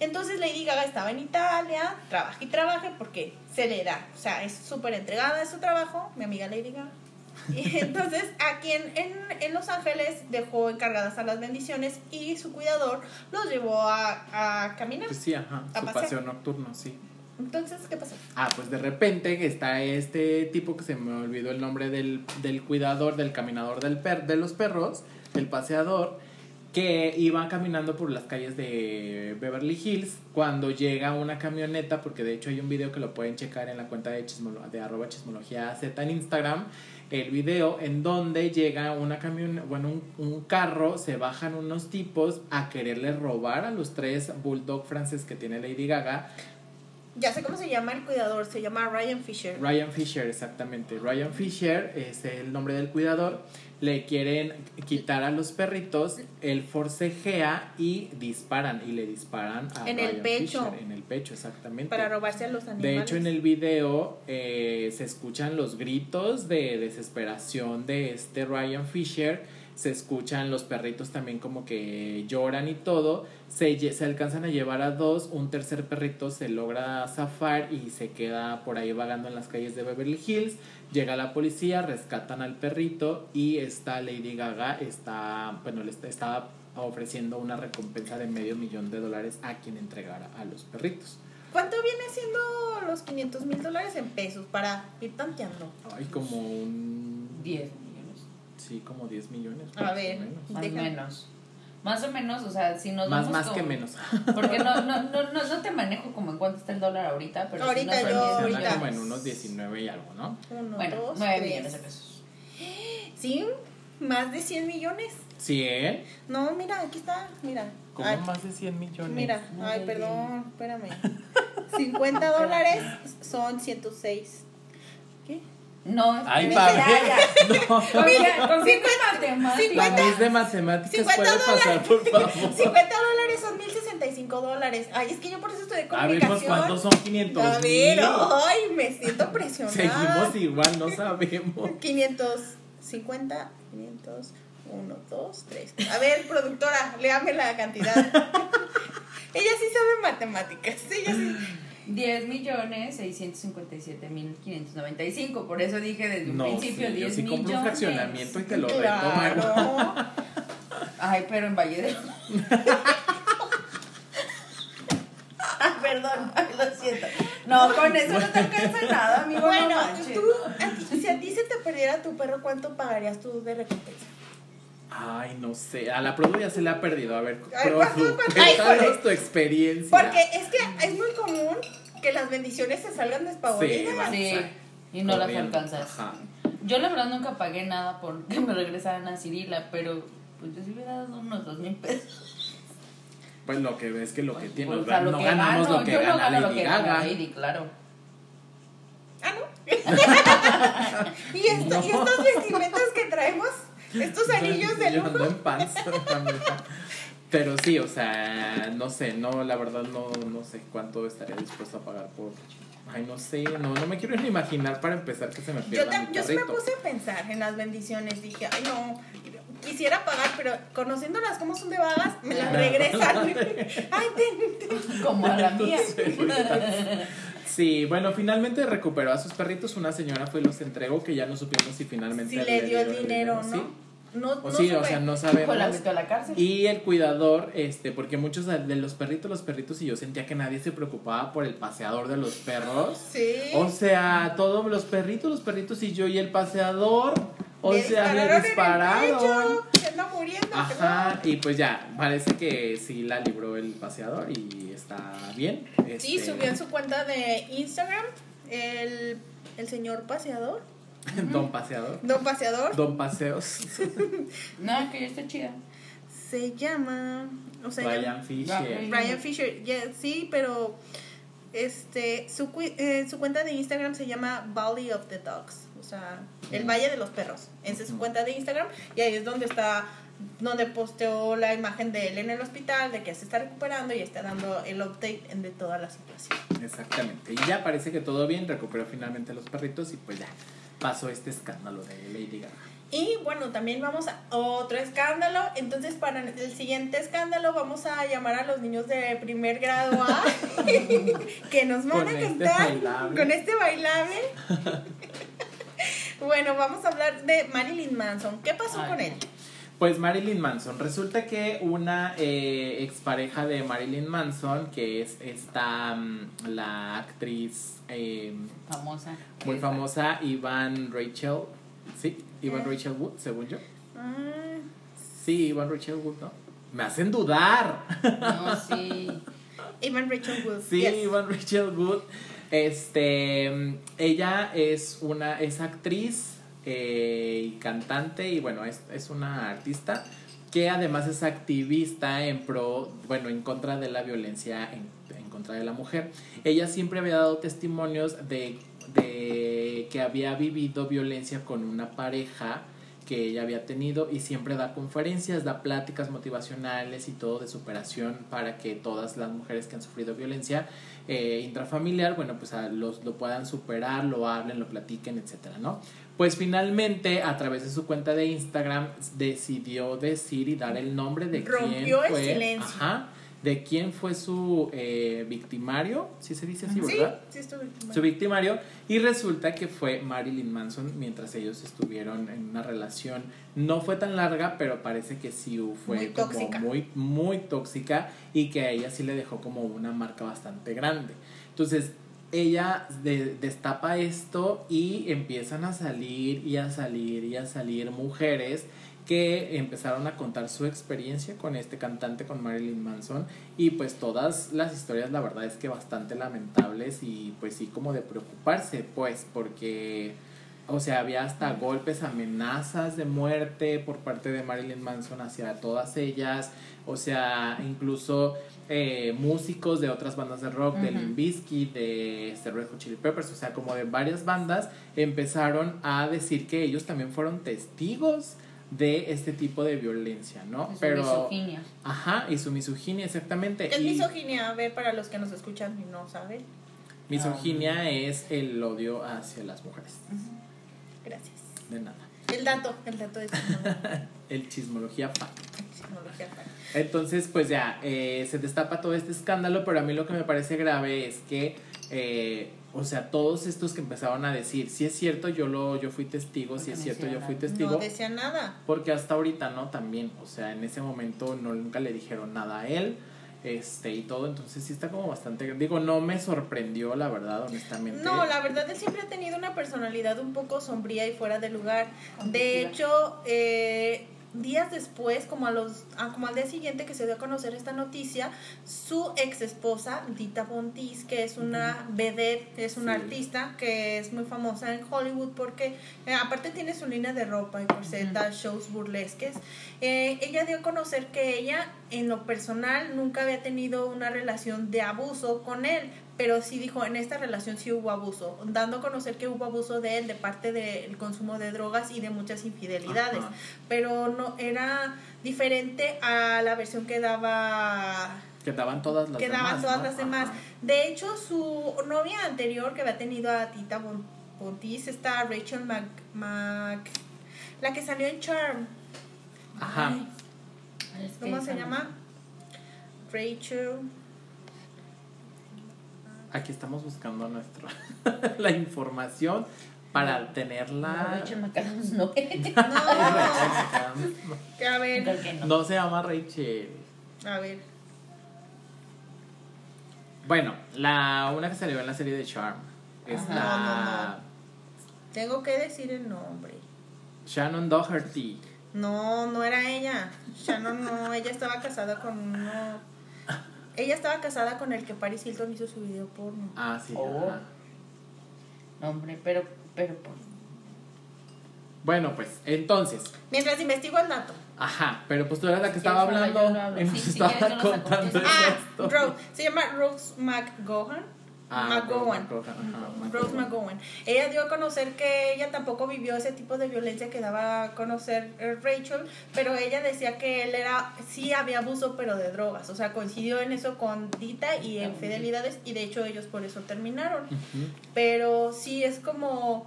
Entonces Lady Gaga estaba en Italia, trabaja y trabaja porque se le da, o sea, es súper entregada a su trabajo, mi amiga Lady Gaga. Y entonces aquí en, en, en Los Ángeles dejó encargadas a las bendiciones y su cuidador los llevó a, a caminar. Pues sí, ajá, A su pasear. paseo nocturno, sí. Entonces, ¿qué pasó? Ah, pues de repente está este tipo que se me olvidó el nombre del, del cuidador, del caminador del per, de los perros, del paseador, que iba caminando por las calles de Beverly Hills cuando llega una camioneta, porque de hecho hay un video que lo pueden checar en la cuenta de, chismolo- de arroba chismología Z en Instagram, el video en donde llega una camión, bueno, un, un carro, se bajan unos tipos a quererle robar a los tres bulldog franceses que tiene Lady Gaga Ya sé cómo se llama el cuidador, se llama Ryan Fisher. Ryan Fisher, exactamente. Ryan Fisher es el nombre del cuidador. Le quieren quitar a los perritos, él forcejea y disparan. Y le disparan a En el Ryan pecho. Fisher, en el pecho, exactamente. Para robarse a los animales. De hecho, en el video eh, se escuchan los gritos de desesperación de este Ryan Fisher. Se escuchan los perritos también como que lloran y todo. Se, se alcanzan a llevar a dos. Un tercer perrito se logra zafar y se queda por ahí vagando en las calles de Beverly Hills. Llega la policía, rescatan al perrito y esta Lady Gaga está, bueno, le está, estaba ofreciendo una recompensa de medio millón de dólares a quien entregara a los perritos. ¿Cuánto viene siendo los 500 mil dólares en pesos para ir tanteando? Ay, como un... 10 millones. Sí, como 10 millones. A más o ver. menos. Más o Deja- menos. Más o menos, o sea, si nos Más, vamos más con- que menos. Porque no, no, no, no, no te manejo como en cuánto está el dólar ahorita, pero Ahorita sí nos yo, son Se 10 anda ahorita. como en unos 19 y algo, ¿no? Uno, Bueno, dos, 9 tres. millones de pesos. Sí, más de 100 millones. Sí, ¿eh? No, mira, aquí está, mira. Como Ay, más de 100 millones. Mira, ay, perdón, espérame. 50 dólares son 106. No, Ay, ya. No. Confía, confía en matemáticas. La Miss de matemáticas 50 puede pasar, por favor. 50 dólares son 1065 dólares. Ay, es que yo por eso estudié A ver, pues comunicación. ¿cuántos son 500 A ver, ay, me siento presionada. Seguimos igual, no sabemos. 550, 500, Uno, dos, tres. A ver, productora, léame la cantidad. Ella sí sabe matemáticas. Ella sí. 10 millones 657 mil 595. Por eso dije desde un No, principio sí, yo 10 sí compro un millones. fraccionamiento y te lo Claro. Ay, pero en Valle de Ay, perdón, ay, lo siento. No, con eso no te alcanza nada, amigo. Bueno, no tú, si a ti se te perdiera tu perro, ¿cuánto pagarías tú de recompensa? Ay, no sé. A la Produ ya se le ha perdido. A ver, Produ, tu experiencia. Porque es que es muy que las bendiciones se salgan despavoridas. Sí, y no las alcanzas. Ajá. Yo la verdad nunca pagué nada por que me regresaran a Cirila, pero pues yo sí hubiera dado unos dos mil pesos. Pues lo que ves que lo que tiene. O sea, lo no que ganamos gano, lo que yo no gana lo Lady que gana Gaga. Lady, claro. Ah, ¿no? y, esto, y estas vestimentas que traemos, estos anillos de Yo lujo. ando en pants. Pero sí, o sea, no sé, no, la verdad no, no sé cuánto estaría dispuesto a pagar por. Ay, no sé, no, no me quiero ni imaginar para empezar que se me Yo, pierda tam- mi yo sí me puse a pensar en las bendiciones. Dije, ay, no, quisiera pagar, pero conociéndolas como son de vagas, me las No. regresan. ay, ten, ten. Como a la mía. Sí, bueno, finalmente recuperó a sus perritos. Una señora fue y los entregó, que ya no supimos si finalmente Si le dio el dieron dinero, sí. ¿No? O no sí, o supe. sea, no la sabemos. a la cárcel. Y el cuidador, este, porque muchos de los perritos, los perritos, y yo sentía que nadie se preocupaba por el paseador de los perros. Sí. O sea, todos los perritos, los perritos y yo y el paseador. O Le sea, dispararon le el dispararon. pecho, Se anda muriendo. Ajá, y pues ya, parece que sí la libró el paseador y está bien. Sí, Este, subió en su cuenta de Instagram el, el señor paseador. Don paseador. Don paseador. Don paseos. No, que ya está chida. Se llama. O sea, Ryan Fisher. Brian Fisher, yeah, sí, pero este su, eh, su cuenta de Instagram se llama Valley of the Dogs, o sea, el Valle de los Perros. Esa es su cuenta de Instagram y ahí es donde está donde posteó la imagen de él en el hospital, de que se está recuperando y está dando el update de toda la situación. Exactamente. Y ya parece que todo bien, recuperó finalmente los perritos y pues ya pasó este escándalo de Lady Gaga. Y bueno, también vamos a otro escándalo. Entonces, para el siguiente escándalo, vamos a llamar a los niños de primer grado A que nos van Con a este cantar con este bailable. bueno, vamos a hablar de Marilyn Manson. ¿Qué pasó Ay, con él? Pues Marilyn Manson. Resulta que una eh, expareja de Marilyn Manson, que es esta mm, la actriz eh, Famosa. muy famosa, Ivan Rachel. Sí, Ivan Eh. Rachel Wood, según yo. Ah, Sí, Ivan Rachel Wood, ¿no? Me hacen dudar. No, sí. Evan Rachel Wood. Sí, yes. Ivan Rachel Wood. Este, mm, ella es una, es actriz eh, y cantante y bueno, es, es una artista que además es activista en pro, bueno, en contra de la violencia en, en contra de la mujer. Ella siempre había dado testimonios de, de que había vivido violencia con una pareja que ella había tenido y siempre da conferencias, da pláticas motivacionales y todo de superación para que todas las mujeres que han sufrido violencia eh, intrafamiliar, bueno, pues los, lo puedan superar, lo hablen, lo platiquen, etcétera, ¿no? Pues finalmente, a través de su cuenta de Instagram, decidió decir y dar el nombre de quién Rompió el fue. silencio. Ajá, de quién fue su eh, victimario, si se dice así, Sí, ¿verdad? sí, estuve. su victimario y resulta que fue Marilyn Manson mientras ellos estuvieron en una relación no fue tan larga pero parece que sí fue Muy como tóxica. muy muy tóxica y que a ella sí le dejó como una marca bastante grande entonces ella de- destapa esto y empiezan a salir y a salir y a salir mujeres que empezaron a contar su experiencia con este cantante, con Marilyn Manson, y pues todas las historias la verdad es que bastante lamentables y pues sí como de preocuparse, pues porque, o sea, había hasta golpes, amenazas de muerte por parte de Marilyn Manson hacia todas ellas, o sea, incluso eh, músicos de otras bandas de rock, de. Limp Bizkit, de este, Red Hot Chili Peppers, o sea, como de varias bandas, empezaron a decir que ellos también fueron testigos de este tipo de violencia, ¿no? Su Pero, misoginia. ajá, y su misoginia, exactamente. ¿Qué es y misoginia? A ver, para los que nos escuchan y no saben. misoginia es el odio hacia las mujeres. Gracias. De nada. El dato, el dato de chismología. El chismología fact. Chismología. Entonces, pues ya, eh, se destapa todo este escándalo, pero a mí lo que me parece grave es que, eh, o sea, todos estos que empezaron a decir, si es cierto, yo lo yo fui testigo, si es cierto, yo fui testigo. No decía nada. Porque hasta ahorita no, también, o sea, en ese momento no, nunca le dijeron nada a él, este, y todo, entonces sí está como bastante, digo, no me sorprendió, la verdad, honestamente. No, la verdad él siempre ha tenido una personalidad un poco sombría y fuera de lugar. De hecho, eh, días después, como a los, ah, como al día siguiente que se dio a conocer esta noticia, su ex esposa, Dita Bontis, que es una vedette, es una Sí. artista que es muy famosa en Hollywood porque eh, aparte tiene su línea de ropa y corseta, shows burlesques. Eh, ella dio a conocer que ella, en lo personal, nunca había tenido una relación de abuso con él, pero sí dijo, en esta relación sí hubo abuso, dando a conocer que hubo abuso de él de parte del consumo de drogas y de muchas infidelidades, Ajá. pero no era diferente a la versión que daba Que daban todas las que demás. daban todas ¿no? las demás. Ajá. De hecho, su novia anterior que había tenido a Tita Bon- Bontis, está Rachel Mac, Mac- la que salió en Charm. Ajá. Ay, ¿Cómo se llama? Rachel. Aquí estamos buscando nuestra la información para No, tenerla. Rachel McAdams no. No, No. que a ver, no. No se llama Rachel. a ver. Bueno, la una que salió en la serie de Charm es Ajá. la Tengo que decir el nombre. Shannon Doherty. No, no era ella. Shannon no, ella estaba casada con uno. Ella estaba casada con el que Paris Hilton hizo su video porno. Ah, sí. Oh. No, hombre, pero, pero, pues, Bueno, pues entonces, Mientras investigo el dato. ajá, pero pues tú eras la que Sí, estaba hablando y nos sí, estaba contando Ah, esto. Rose. Se llama Rose McGowan. Ah, McGowan. Rose McGowan, Rose. Ella dio a conocer que ella tampoco vivió ese tipo de violencia que daba a conocer eh, Rachel, pero ella decía que él era, sí había abuso, pero de drogas. O sea, coincidió en eso con Dita y en fidelidades, y de hecho ellos por eso terminaron. Pero sí es como.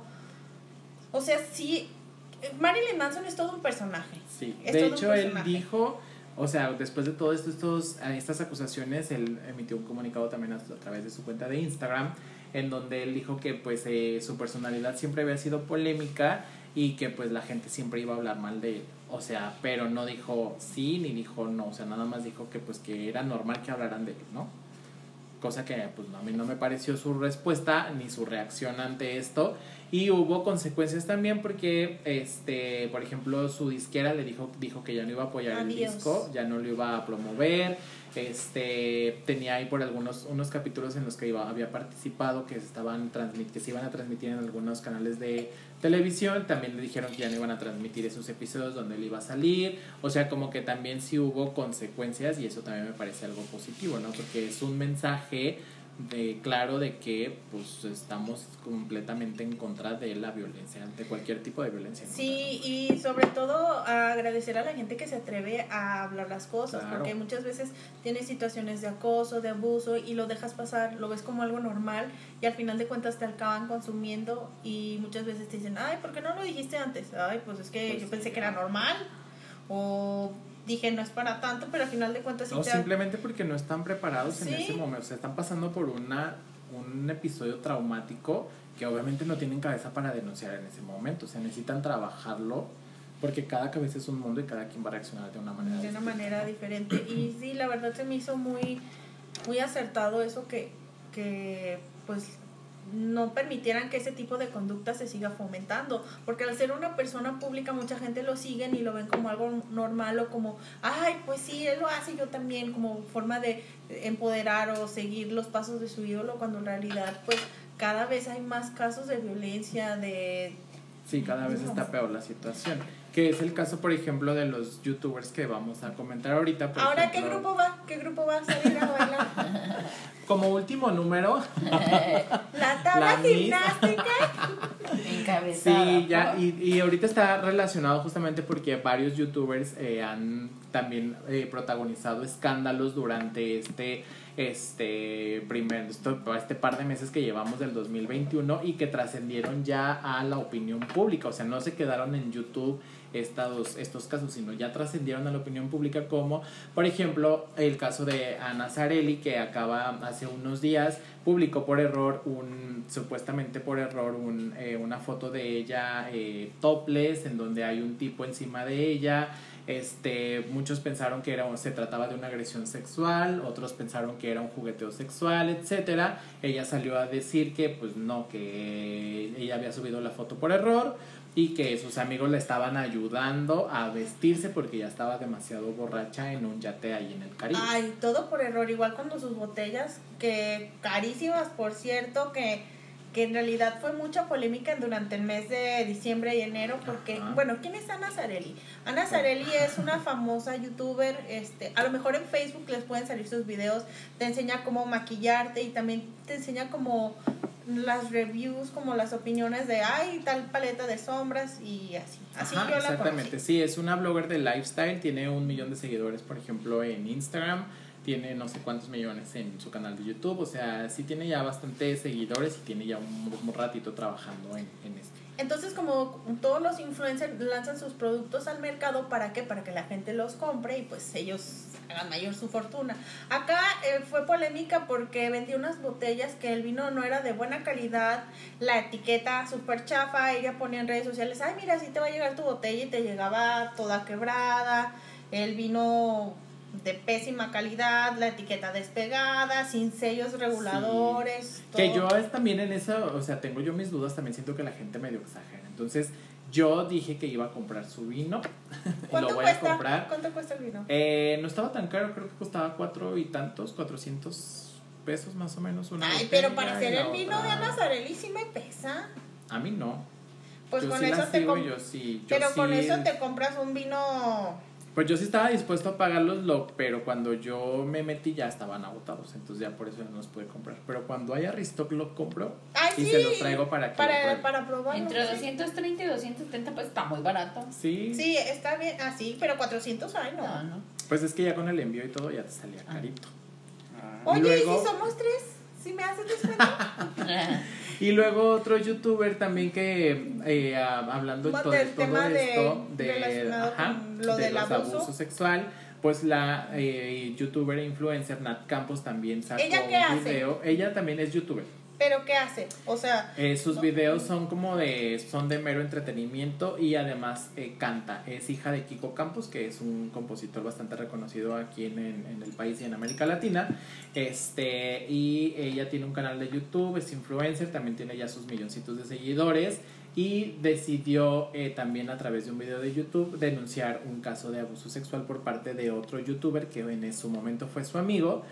O sea, sí. Marilyn Manson es todo un personaje. Sí, Es de hecho él dijo, o sea, después de todo esto, estos, eh, estas acusaciones, él emitió un comunicado también a, a través de su cuenta de Instagram, en donde él dijo que pues eh, su personalidad siempre había sido polémica y que pues la gente siempre iba a hablar mal de él. O sea, pero no dijo sí ni dijo no, o sea, nada más dijo que pues que era normal que hablaran de él, ¿no? Cosa que pues a mí no me pareció su respuesta ni su reacción ante esto. Y hubo consecuencias también porque, este, por ejemplo, su disquera le dijo, dijo que ya no iba a apoyar Adiós. el disco, ya no lo iba a promover. Este, tenía ahí por algunos unos capítulos en los que iba, había participado que se estaban transmit, que se iban a transmitir en algunos canales de televisión. También le dijeron que ya no iban a transmitir esos episodios donde él iba a salir. O sea, como que también sí hubo consecuencias y eso también me parece algo positivo, ¿no? Porque es un mensaje de claro de que pues estamos completamente en contra de la violencia, de cualquier tipo de violencia. Sí, y sobre todo agradecer a la gente que se atreve a hablar las cosas, Claro. porque muchas veces tienes situaciones de acoso, de abuso y lo dejas pasar, lo ves como algo normal y al final de cuentas te acaban consumiendo y muchas veces te dicen, ay, ¿por qué no lo dijiste antes? Ay, pues es que Pues yo sí, pensé que era normal o dije no es para tanto, pero al final de cuentas sí O te- simplemente porque no están preparados en Sí. ese momento, o sea, están pasando por una un episodio traumático que obviamente no tienen cabeza para denunciar en ese momento, o sea, necesitan trabajarlo porque cada cabeza es un mundo y cada quien va a reaccionar de una manera de una distinta. manera diferente. Y sí, la verdad se me hizo muy, muy acertado eso que, que pues no permitieran que ese tipo de conducta se siga fomentando, porque al ser una persona pública mucha gente lo siguen y lo ven como algo normal o como, ay, pues sí, él lo hace, yo también, como forma de empoderar o seguir los pasos de su ídolo, cuando en realidad pues cada vez hay más casos de violencia, de... Sí, cada vez está peor la situación. Que es el caso, por ejemplo, de los youtubers que vamos a comentar ahorita. por Ahora, ¿qué grupo va? ¿Qué grupo va a salir a bailar? Como último número, La tabla La gimnástica. Encabezada. Sí, ya, y, y ahorita está relacionado justamente porque varios youtubers eh, han también eh, protagonizado escándalos durante este este primer esto, este par de meses que llevamos del 2021 y que trascendieron ya a la opinión pública, o sea, no se quedaron en YouTube estos, estos casos, sino ya trascendieron a la opinión pública como, por ejemplo, el caso de Ana Zarelli, que acaba hace unos días, publicó por error un, supuestamente por error, un, eh, una foto de ella eh, topless, en donde hay un tipo encima de ella, este, muchos pensaron que era, se trataba de una agresión sexual, otros pensaron que era un jugueteo sexual, etcétera. Ella salió a decir que pues no, que ella había subido la foto por error y que sus amigos le estaban ayudando a vestirse porque ya estaba demasiado borracha en un yate ahí en el Caribe. Ay, todo por error, igual cuando sus botellas, que carísimas por cierto, que que en realidad fue mucha polémica durante el mes de diciembre y enero, porque, bueno, ¿quién es Ana Zarelli? Ana Zarelli es una famosa youtuber, este, a lo mejor en Facebook les pueden salir sus videos, te enseña cómo maquillarte y también te enseña como las reviews, como las opiniones de, ay, tal paleta de sombras y así. Así yo la Exactamente, sí, es una blogger de lifestyle, tiene un millón de seguidores, por ejemplo, en Instagram tiene no sé cuántos millones en su canal de YouTube, o sea, sí tiene ya bastantes seguidores y tiene ya un, ratito trabajando en, en, esto. Entonces, como todos los influencers lanzan sus productos al mercado, ¿para qué? Para que la gente los compre y pues ellos hagan mayor su fortuna. Acá eh, fue polémica porque vendió unas botellas que el vino no era de buena calidad, la etiqueta súper chafa, ella ponía en redes sociales, ay mira, si te va a llegar tu botella y te llegaba toda quebrada, el vino de pésima calidad, la etiqueta despegada, sin sellos reguladores. Que yo es también en eso, o sea, tengo yo mis dudas, también siento que la gente medio exagera. Entonces, yo dije que iba a comprar su vino. ¿Cuánto lo voy cuesta? a comprar. ¿Cuánto cuesta el vino? Eh, no estaba tan caro, creo que costaba cuatro y tantos, cuatrocientos pesos más o menos una Ay, pero para hacer el vino de Nazarelli sí me pesa. A mí no. Pues con eso te Pero con eso te compras un vino pues yo sí estaba dispuesto a pagarlos, lo, pero cuando yo me metí ya estaban agotados, entonces ya por eso no los pude comprar. Pero cuando haya restock lo compro y se los traigo para que para, para probarlo. Entre 230 y 270 pues está muy barato. Sí. Sí, está bien, así, ah, pero 400 ay no. no. no. Pues es que ya con el envío y todo ya te salía ah. carito. Oye, ¿y si somos tres? ¿Sí me haces descuento? Y luego otro youtuber también que eh, hablando de todo, esto de, lo del abuso. sexual, pues la eh, youtuber e influencer Nat Campos también sacó un video. Ella también es youtuber. ¿Pero qué hace? O sea... Eh, sus videos son como de... son de mero entretenimiento y además eh, canta. Es hija de Kiko Campos, que es un compositor bastante reconocido aquí en, en, el país y en América Latina. Este, y ella tiene un canal de YouTube, es influencer, también tiene ya sus milloncitos de seguidores y decidió eh, también a través de un video de YouTube denunciar un caso de abuso sexual por parte de otro youtuber que en su momento fue su amigo,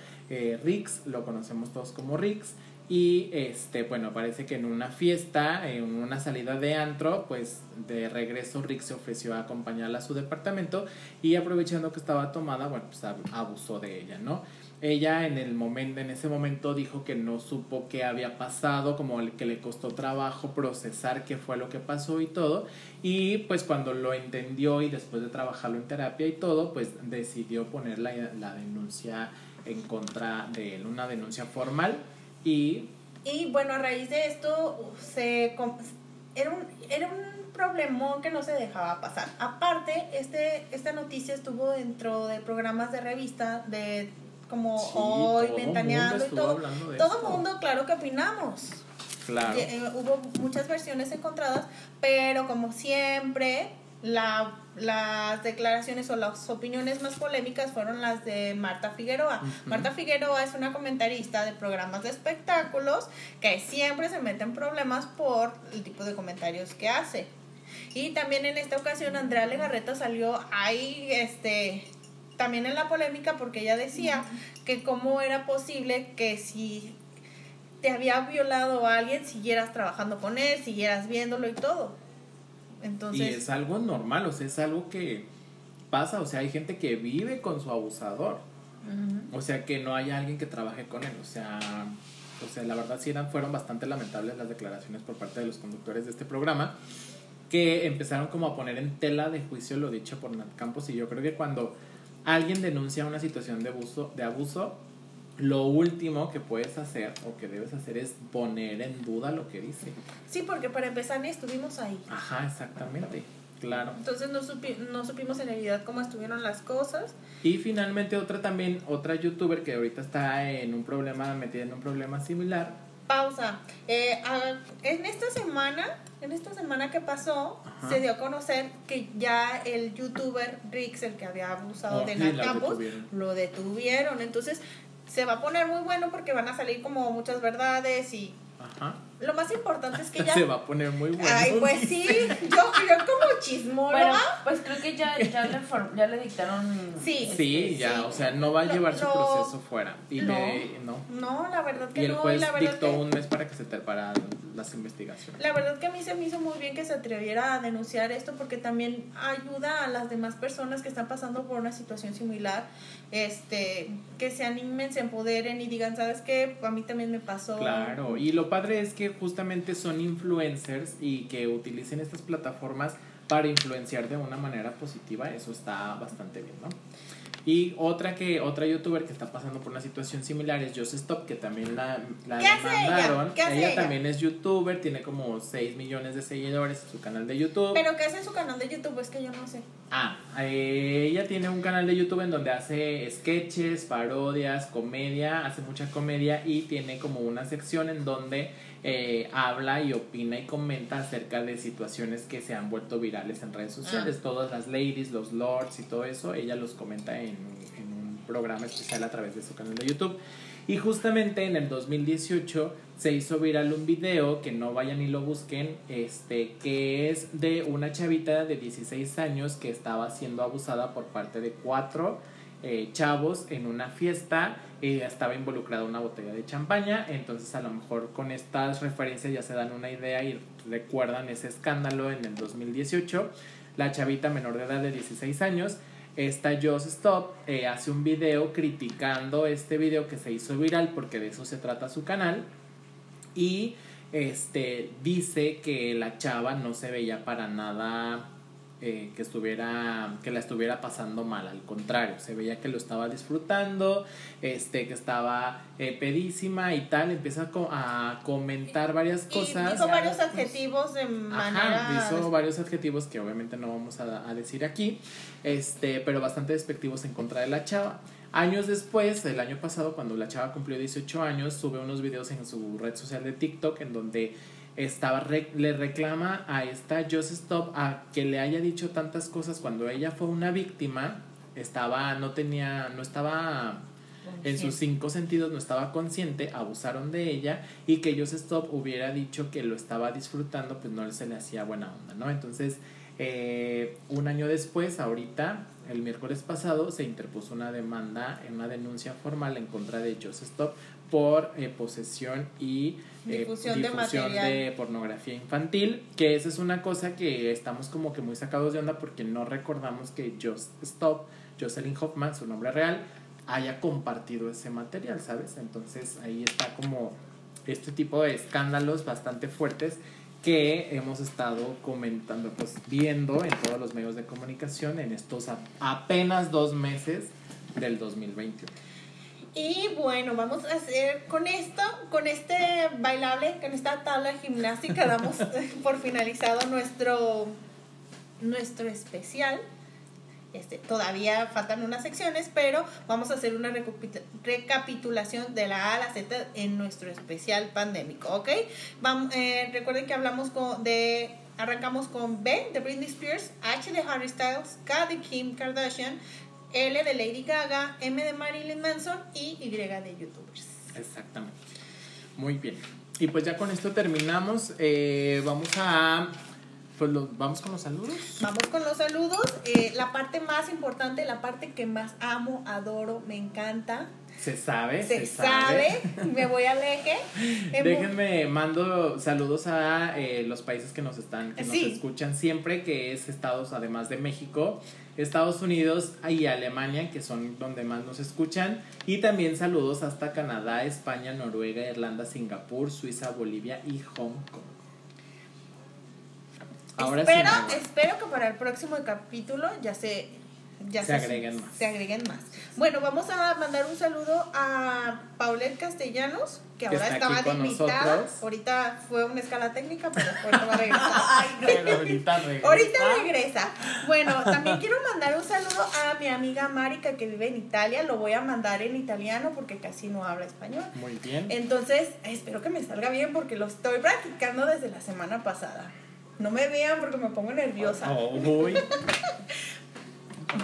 Rix, lo conocemos todos como Rix. Y este, bueno, parece que en una fiesta, en una salida de antro, pues de regreso Rick se ofreció a acompañarla a su departamento y aprovechando que estaba tomada, bueno, pues abusó de ella, ¿no? Ella en el momento, en ese momento dijo que no supo qué había pasado, como que le costó trabajo procesar qué fue lo que pasó y todo. Y pues cuando lo entendió y después de trabajarlo en terapia y todo, pues decidió poner la, la denuncia en contra de él, una denuncia formal y, y bueno, a raíz de esto se era un, era un problemón que no se dejaba pasar. Aparte, este, esta noticia estuvo dentro de programas de revista de como hoy, ventaneando y todo. Todo el mundo, claro que opinamos. Claro. Eh, hubo muchas versiones encontradas, pero como siempre, la, las declaraciones o las opiniones más polémicas fueron las de Marta Figueroa. Marta Figueroa es una comentarista de programas de espectáculos que siempre se mete en problemas por el tipo de comentarios que hace. Y también en esta ocasión Andrea Legarreta salió ahí este también en la polémica porque ella decía que cómo era posible que si te había violado a alguien siguieras trabajando con él, siguieras viéndolo y todo y es algo normal, o sea, es algo que pasa, o sea, hay gente que vive con su abusador. O sea, que no hay alguien que trabaje con él, o sea, o sea, la verdad sí eran, fueron bastante lamentables las declaraciones por parte de los conductores de este programa, que empezaron como a poner en tela de juicio lo dicho por Nat Campos y yo creo que cuando alguien denuncia una situación de abuso, de abuso lo último que puedes hacer o que debes hacer es poner en duda lo que dice. Sí, porque para empezar ni estuvimos ahí. Ajá, exactamente. Claro. Entonces no, supi- no supimos en realidad cómo estuvieron las cosas. Y finalmente otra también, otra youtuber que ahorita está en un problema, metida en un problema similar. Pausa. Eh, ah, en esta semana, en esta semana que pasó, Ajá. se dio a conocer que ya el youtuber Rix, el que había abusado Oh, de Nat la Campos, detuvieron. lo detuvieron. Entonces se va a poner muy bueno porque van a salir como muchas verdades y Ajá. Lo más importante es que ya... Se va a poner muy bueno. Ay, pues sí, yo, yo como chismóloga. Bueno, pues creo que ya, ya, le, for- ya le dictaron. Sí. Sí, este, ya, sí. o sea, no va a Lo- llevar su lo- proceso fuera. Y No. le- no. No, la verdad que Y el no. juez y la verdad dictó que... un mes para que se te para las investigaciones. La verdad que a mí se me hizo muy bien que se atreviera a denunciar esto porque también ayuda a las demás personas que están pasando por una situación similar, este, que se animen, se empoderen y digan, ¿sabes qué? A mí también me pasó. Claro, y lo padre es que justamente son influencers y que utilicen estas plataformas para influenciar de una manera positiva, eso está bastante bien, ¿no? Y otra que otra youtuber que está pasando por una situación similar es Just Stop, que también la, la ¿Qué hace ella? demandaron. ¿Qué hace ella? también es youtuber, tiene como 6 millones de seguidores en su canal de YouTube. Pero ¿qué hace en su canal de YouTube? Es que yo no sé. Ah, ella tiene un canal de YouTube en donde hace sketches, parodias, comedia, hace mucha comedia y tiene como una sección en donde eh, habla y opina y comenta acerca de situaciones que se han vuelto virales en redes sociales. Todas las ladies, los lords y todo eso, ella los comenta en, en un programa especial a través de su canal de YouTube. Y justamente en el 2018 se hizo viral un video que no vayan y lo busquen, este, que es de una chavita de 16 años que estaba siendo abusada por parte de cuatro eh, chavos en una fiesta. Estaba involucrada una botella de champaña, entonces a lo mejor con estas referencias ya se dan una idea y recuerdan ese escándalo en el 2018. La chavita menor de edad de 16 años esta Just Stop eh, hace un video criticando este video que se hizo viral porque de eso se trata su canal y este dice que la chava no se veía para nada eh, que estuviera que la estuviera pasando mal al contrario se veía que lo estaba disfrutando este que estaba eh, pedísima y tal empieza a, co- a comentar varias Y cosas dijo varios adjetivos de Ajá, manera... hizo varios adjetivos que obviamente no vamos a, a decir aquí, este, pero bastante despectivos en contra de la chava. Años después, el año pasado, cuando la chava cumplió 18 años, sube unos videos en su red social de TikTok en donde estaba re- le reclama a esta Just Stop a que le haya dicho tantas cosas cuando ella fue una víctima, estaba, no tenía, no estaba en sus cinco sentidos no estaba consciente, abusaron de ella y que Just Stop hubiera dicho que lo estaba disfrutando, pues no se le hacía buena onda, ¿no? Entonces, eh, un año después, ahorita, el miércoles pasado, se interpuso una demanda, una denuncia formal en contra de Just Stop por eh, posesión y eh, Difusión de difusión material. de pornografía infantil, que esa es una cosa que estamos como que muy sacados de onda porque no recordamos que Just Stop, Jocelyn Hoffman, su nombre real, haya compartido ese material, ¿sabes? Entonces ahí está como este tipo de escándalos bastante fuertes que hemos estado comentando, pues viendo en todos los medios de comunicación en estos apenas dos meses del 2021. Y bueno, vamos a hacer con esto, con este bailable, con esta tabla gimnástica, damos eh, por finalizado nuestro, nuestro especial. Este, todavía faltan unas secciones, pero vamos a hacer una recapit- recapitulación de la A a la Z en nuestro especial pandémico, ¿ok? Vam- eh, recuerden que hablamos con, de, arrancamos con B de Britney Spears, H de Harry Styles, K de Kim Kardashian, L de Lady Gaga, M de Marilyn Manson y Y de YouTubers. Exactamente. Muy bien. Y pues ya con esto terminamos. Eh, vamos a... Pues vamos con los saludos. Vamos con los saludos. Eh, la parte más importante, la parte que más amo, adoro, me encanta. Se sabe. Se, sabe. Me voy al eje. Hemos- Déjenme, mando saludos a eh, los países que nos están, que nos escuchan siempre, que es Estados, además de México, Estados Unidos y Alemania, que son donde más nos escuchan. Y también saludos hasta Canadá, España, Noruega, Irlanda, Singapur, Suiza, Bolivia y Hong Kong. Ahora espero, espero que para el próximo capítulo ya se ya Se agreguen más. Se agreguen más. Bueno, vamos a mandar un saludo a Paulette Castellanos, que, Que ahora está estaba aquí de con invitada. nosotros. Ahorita fue una escala técnica, pero ahorita va a regresar. Pero ahorita regresa. Ahorita regresa. Bueno, también quiero mandar un saludo a mi amiga Marika que vive en Italia. Lo voy a mandar en italiano porque casi no habla español. Muy bien. Entonces, espero que me salga bien porque lo estoy practicando desde la semana pasada. No me vean porque me pongo nerviosa. Oh, uy.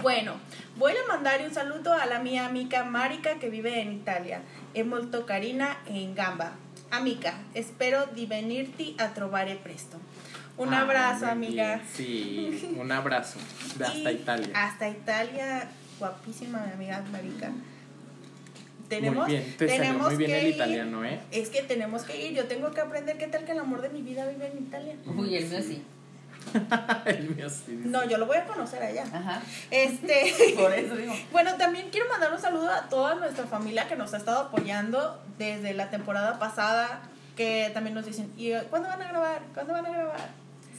Bueno, voy a mandar un saludo a la mia amica Marika che vive in Italia. È molto carina e in gamba. Amica, spero di venirti a trovare presto. Un Ah, abrazo, amiga. Sí, un abrazo. De hasta Y Italia. Hasta Italia, guapísima mi amiga Marika. Tenemos, muy bien, te salió tenemos muy bien que el ir. italiano, ¿eh? Es que tenemos que ir. Yo tengo que aprender qué tal que el amor de mi vida vive en Italia. Uy, el mío sí. El mío sí. No, yo lo voy a conocer allá. Ajá. Este. Por eso digo. Bueno, también quiero mandar un saludo a toda nuestra familia que nos ha estado apoyando desde la temporada pasada, que también nos dicen, ¿y cuándo van a grabar? ¿Cuándo van a grabar?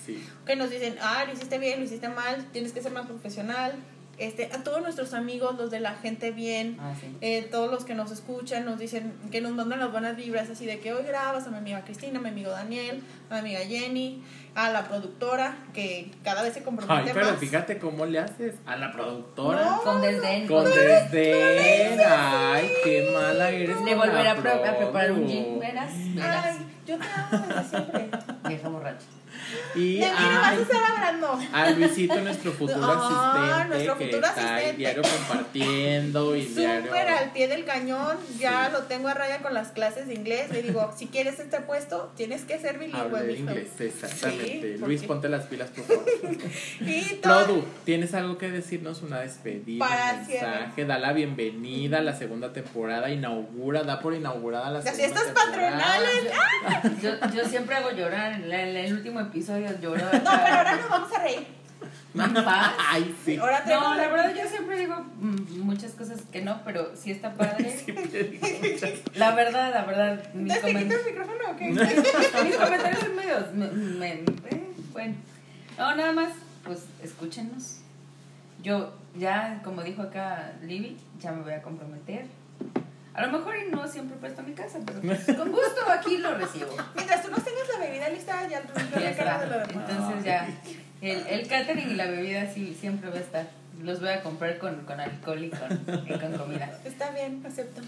Sí. Que nos dicen, ah, lo hiciste bien, lo hiciste mal, tienes que ser más profesional. Este, a todos nuestros amigos, los de la gente bien, Ah, sí. eh, todos los que nos escuchan, nos dicen que nos mandan las buenas vibras, así de que hoy grabas a mi amiga Cristina, a mi amigo Daniel, a mi amiga Jenny, a la productora, que cada vez se compromete Ay, pero más. fíjate cómo le haces a la productora. No. Con desdén. Con desdén. Ay, qué mala eres. Le la a, pre- a preparar un gin, verás. Verás. Ay, yo te amo desde siempre. Vieja borracha. Y De mí no vas a estar hablando. a Luisito, nuestro futuro Ah, asistente, nuestro que futuro está ahí asistente. diario compartiendo y diario. Súper al pie del cañón, ya Sí. lo tengo a raya con las clases de inglés. Le digo, si quieres este puesto, tienes que ser bilingüe. Habla inglés, exactamente. Sí, Luis, ponte las pilas, por favor. Y todo- Produ, ¿tienes algo que decirnos? Una despedida, Para un mensaje, da la bienvenida a la segunda temporada, inaugura, da por inaugurada la Las segunda fiestas temporada. patronales. Yo, yo siempre hago llorar. En el, en el último episodio lloró. No, pero ahora nos vamos a reír. Ay, sí. Ahora No, la verdad yo siempre digo mm, muchas cosas que no, pero sí está padre. La verdad, la verdad, ¿Te quito comen- el micrófono o qué? mis comentarios son medios. me- me- eh, bueno, no, nada más, pues escúchenos. Yo ya, como dijo acá Libby, ya me voy a comprometer. A lo mejor y no siempre presto mi casa, pero pues, con gusto aquí lo recibo. Mientras tú nos tengas la bebida lista, ya Ya de lo demás. Entonces ya, el, el catering y la bebida sí siempre va a estar. Los voy a comprar con, con alcohol y con, y con comida. Está bien, acepto.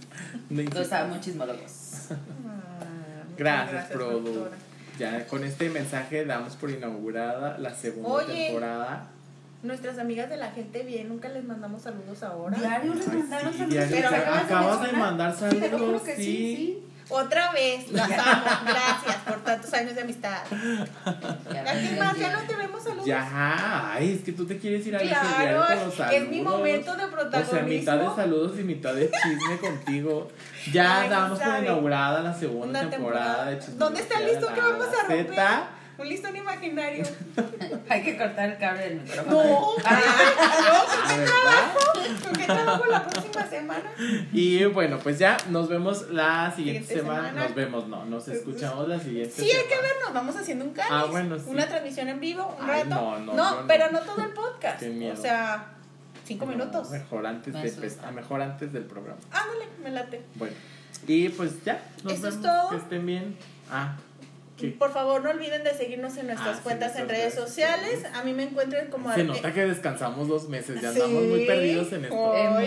No Los amo chismólogos. Ah, Gracias, Produ. productora. Ya con este mensaje damos por inaugurada la segunda Oye. temporada. Nuestras amigas de la gente bien, nunca les mandamos saludos ahora. Diario les mandaron sí, saludos. diario. Pero Te acabas de acabas de mencionar. mandar Te saludos, sí. sí, sí. Otra vez, las amo. Gracias por tantos años de amistad. Ya, ¿A quién ya más? Ya no tenemos saludos. Ya, ay, es que tú te quieres ir a Claro, diario con los saludos. es mi momento de O sea, protagonismo. mitad de saludos y mitad de chisme contigo. Ya Ay, damos por inaugurada la segunda temporada, temporada. de Chisme. ¿Dónde está listo que vamos a romper? Un listón imaginario. Hay que cortar el cable del micrófono. No. Ah, Ah, ¿verdad? ¿Con qué trabajo la próxima semana? Y bueno, pues ya nos vemos la siguiente, Siguiente semana. semana. Nos vemos, no, nos escuchamos la siguiente Sí, hay semana. que vernos. Vamos haciendo un cáliz. Ah, bueno, sí. Una transmisión en vivo, un Ay, rato. no, no, yo no. pero no todo el podcast. Qué miedo. O sea, cinco No, minutos. mejor antes, Me de, ah, mejor antes del programa. Ándale, me late. Bueno, y pues ya, nos Eso es todo. Que estén bien. Ah, ¿qué? Por favor, no olviden de seguirnos en nuestras Ah, sí, cuentas en redes sociales. A mí me encuentran como Se nota que descansamos dos meses, ya Sí. andamos muy perdidos en esto.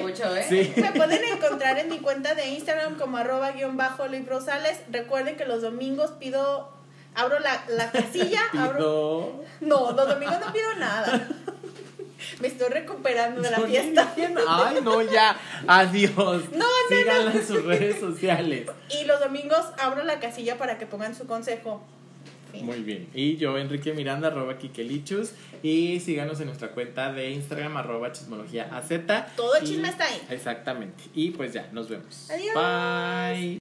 Mucho, ¿eh? Sí. Me pueden encontrar en mi cuenta de Instagram como arroba guion bajo librosales. Recuerden que los domingos pido, abro la, la casilla, abro... Pido. No, los domingos no pido nada. Me estoy recuperando de la fiesta. Ay, no, ya. Adiós. No, no, Síganla en sus redes sociales. Y los domingos abro la casilla para que pongan su consejo. Fin. Muy bien. Y yo, Enrique Miranda, arroba Kikelichus. Y síganos en nuestra cuenta de Instagram, arroba chismología AZ. Todo el Y- chisme está ahí. Exactamente. Y pues ya, nos vemos. Adiós. Bye.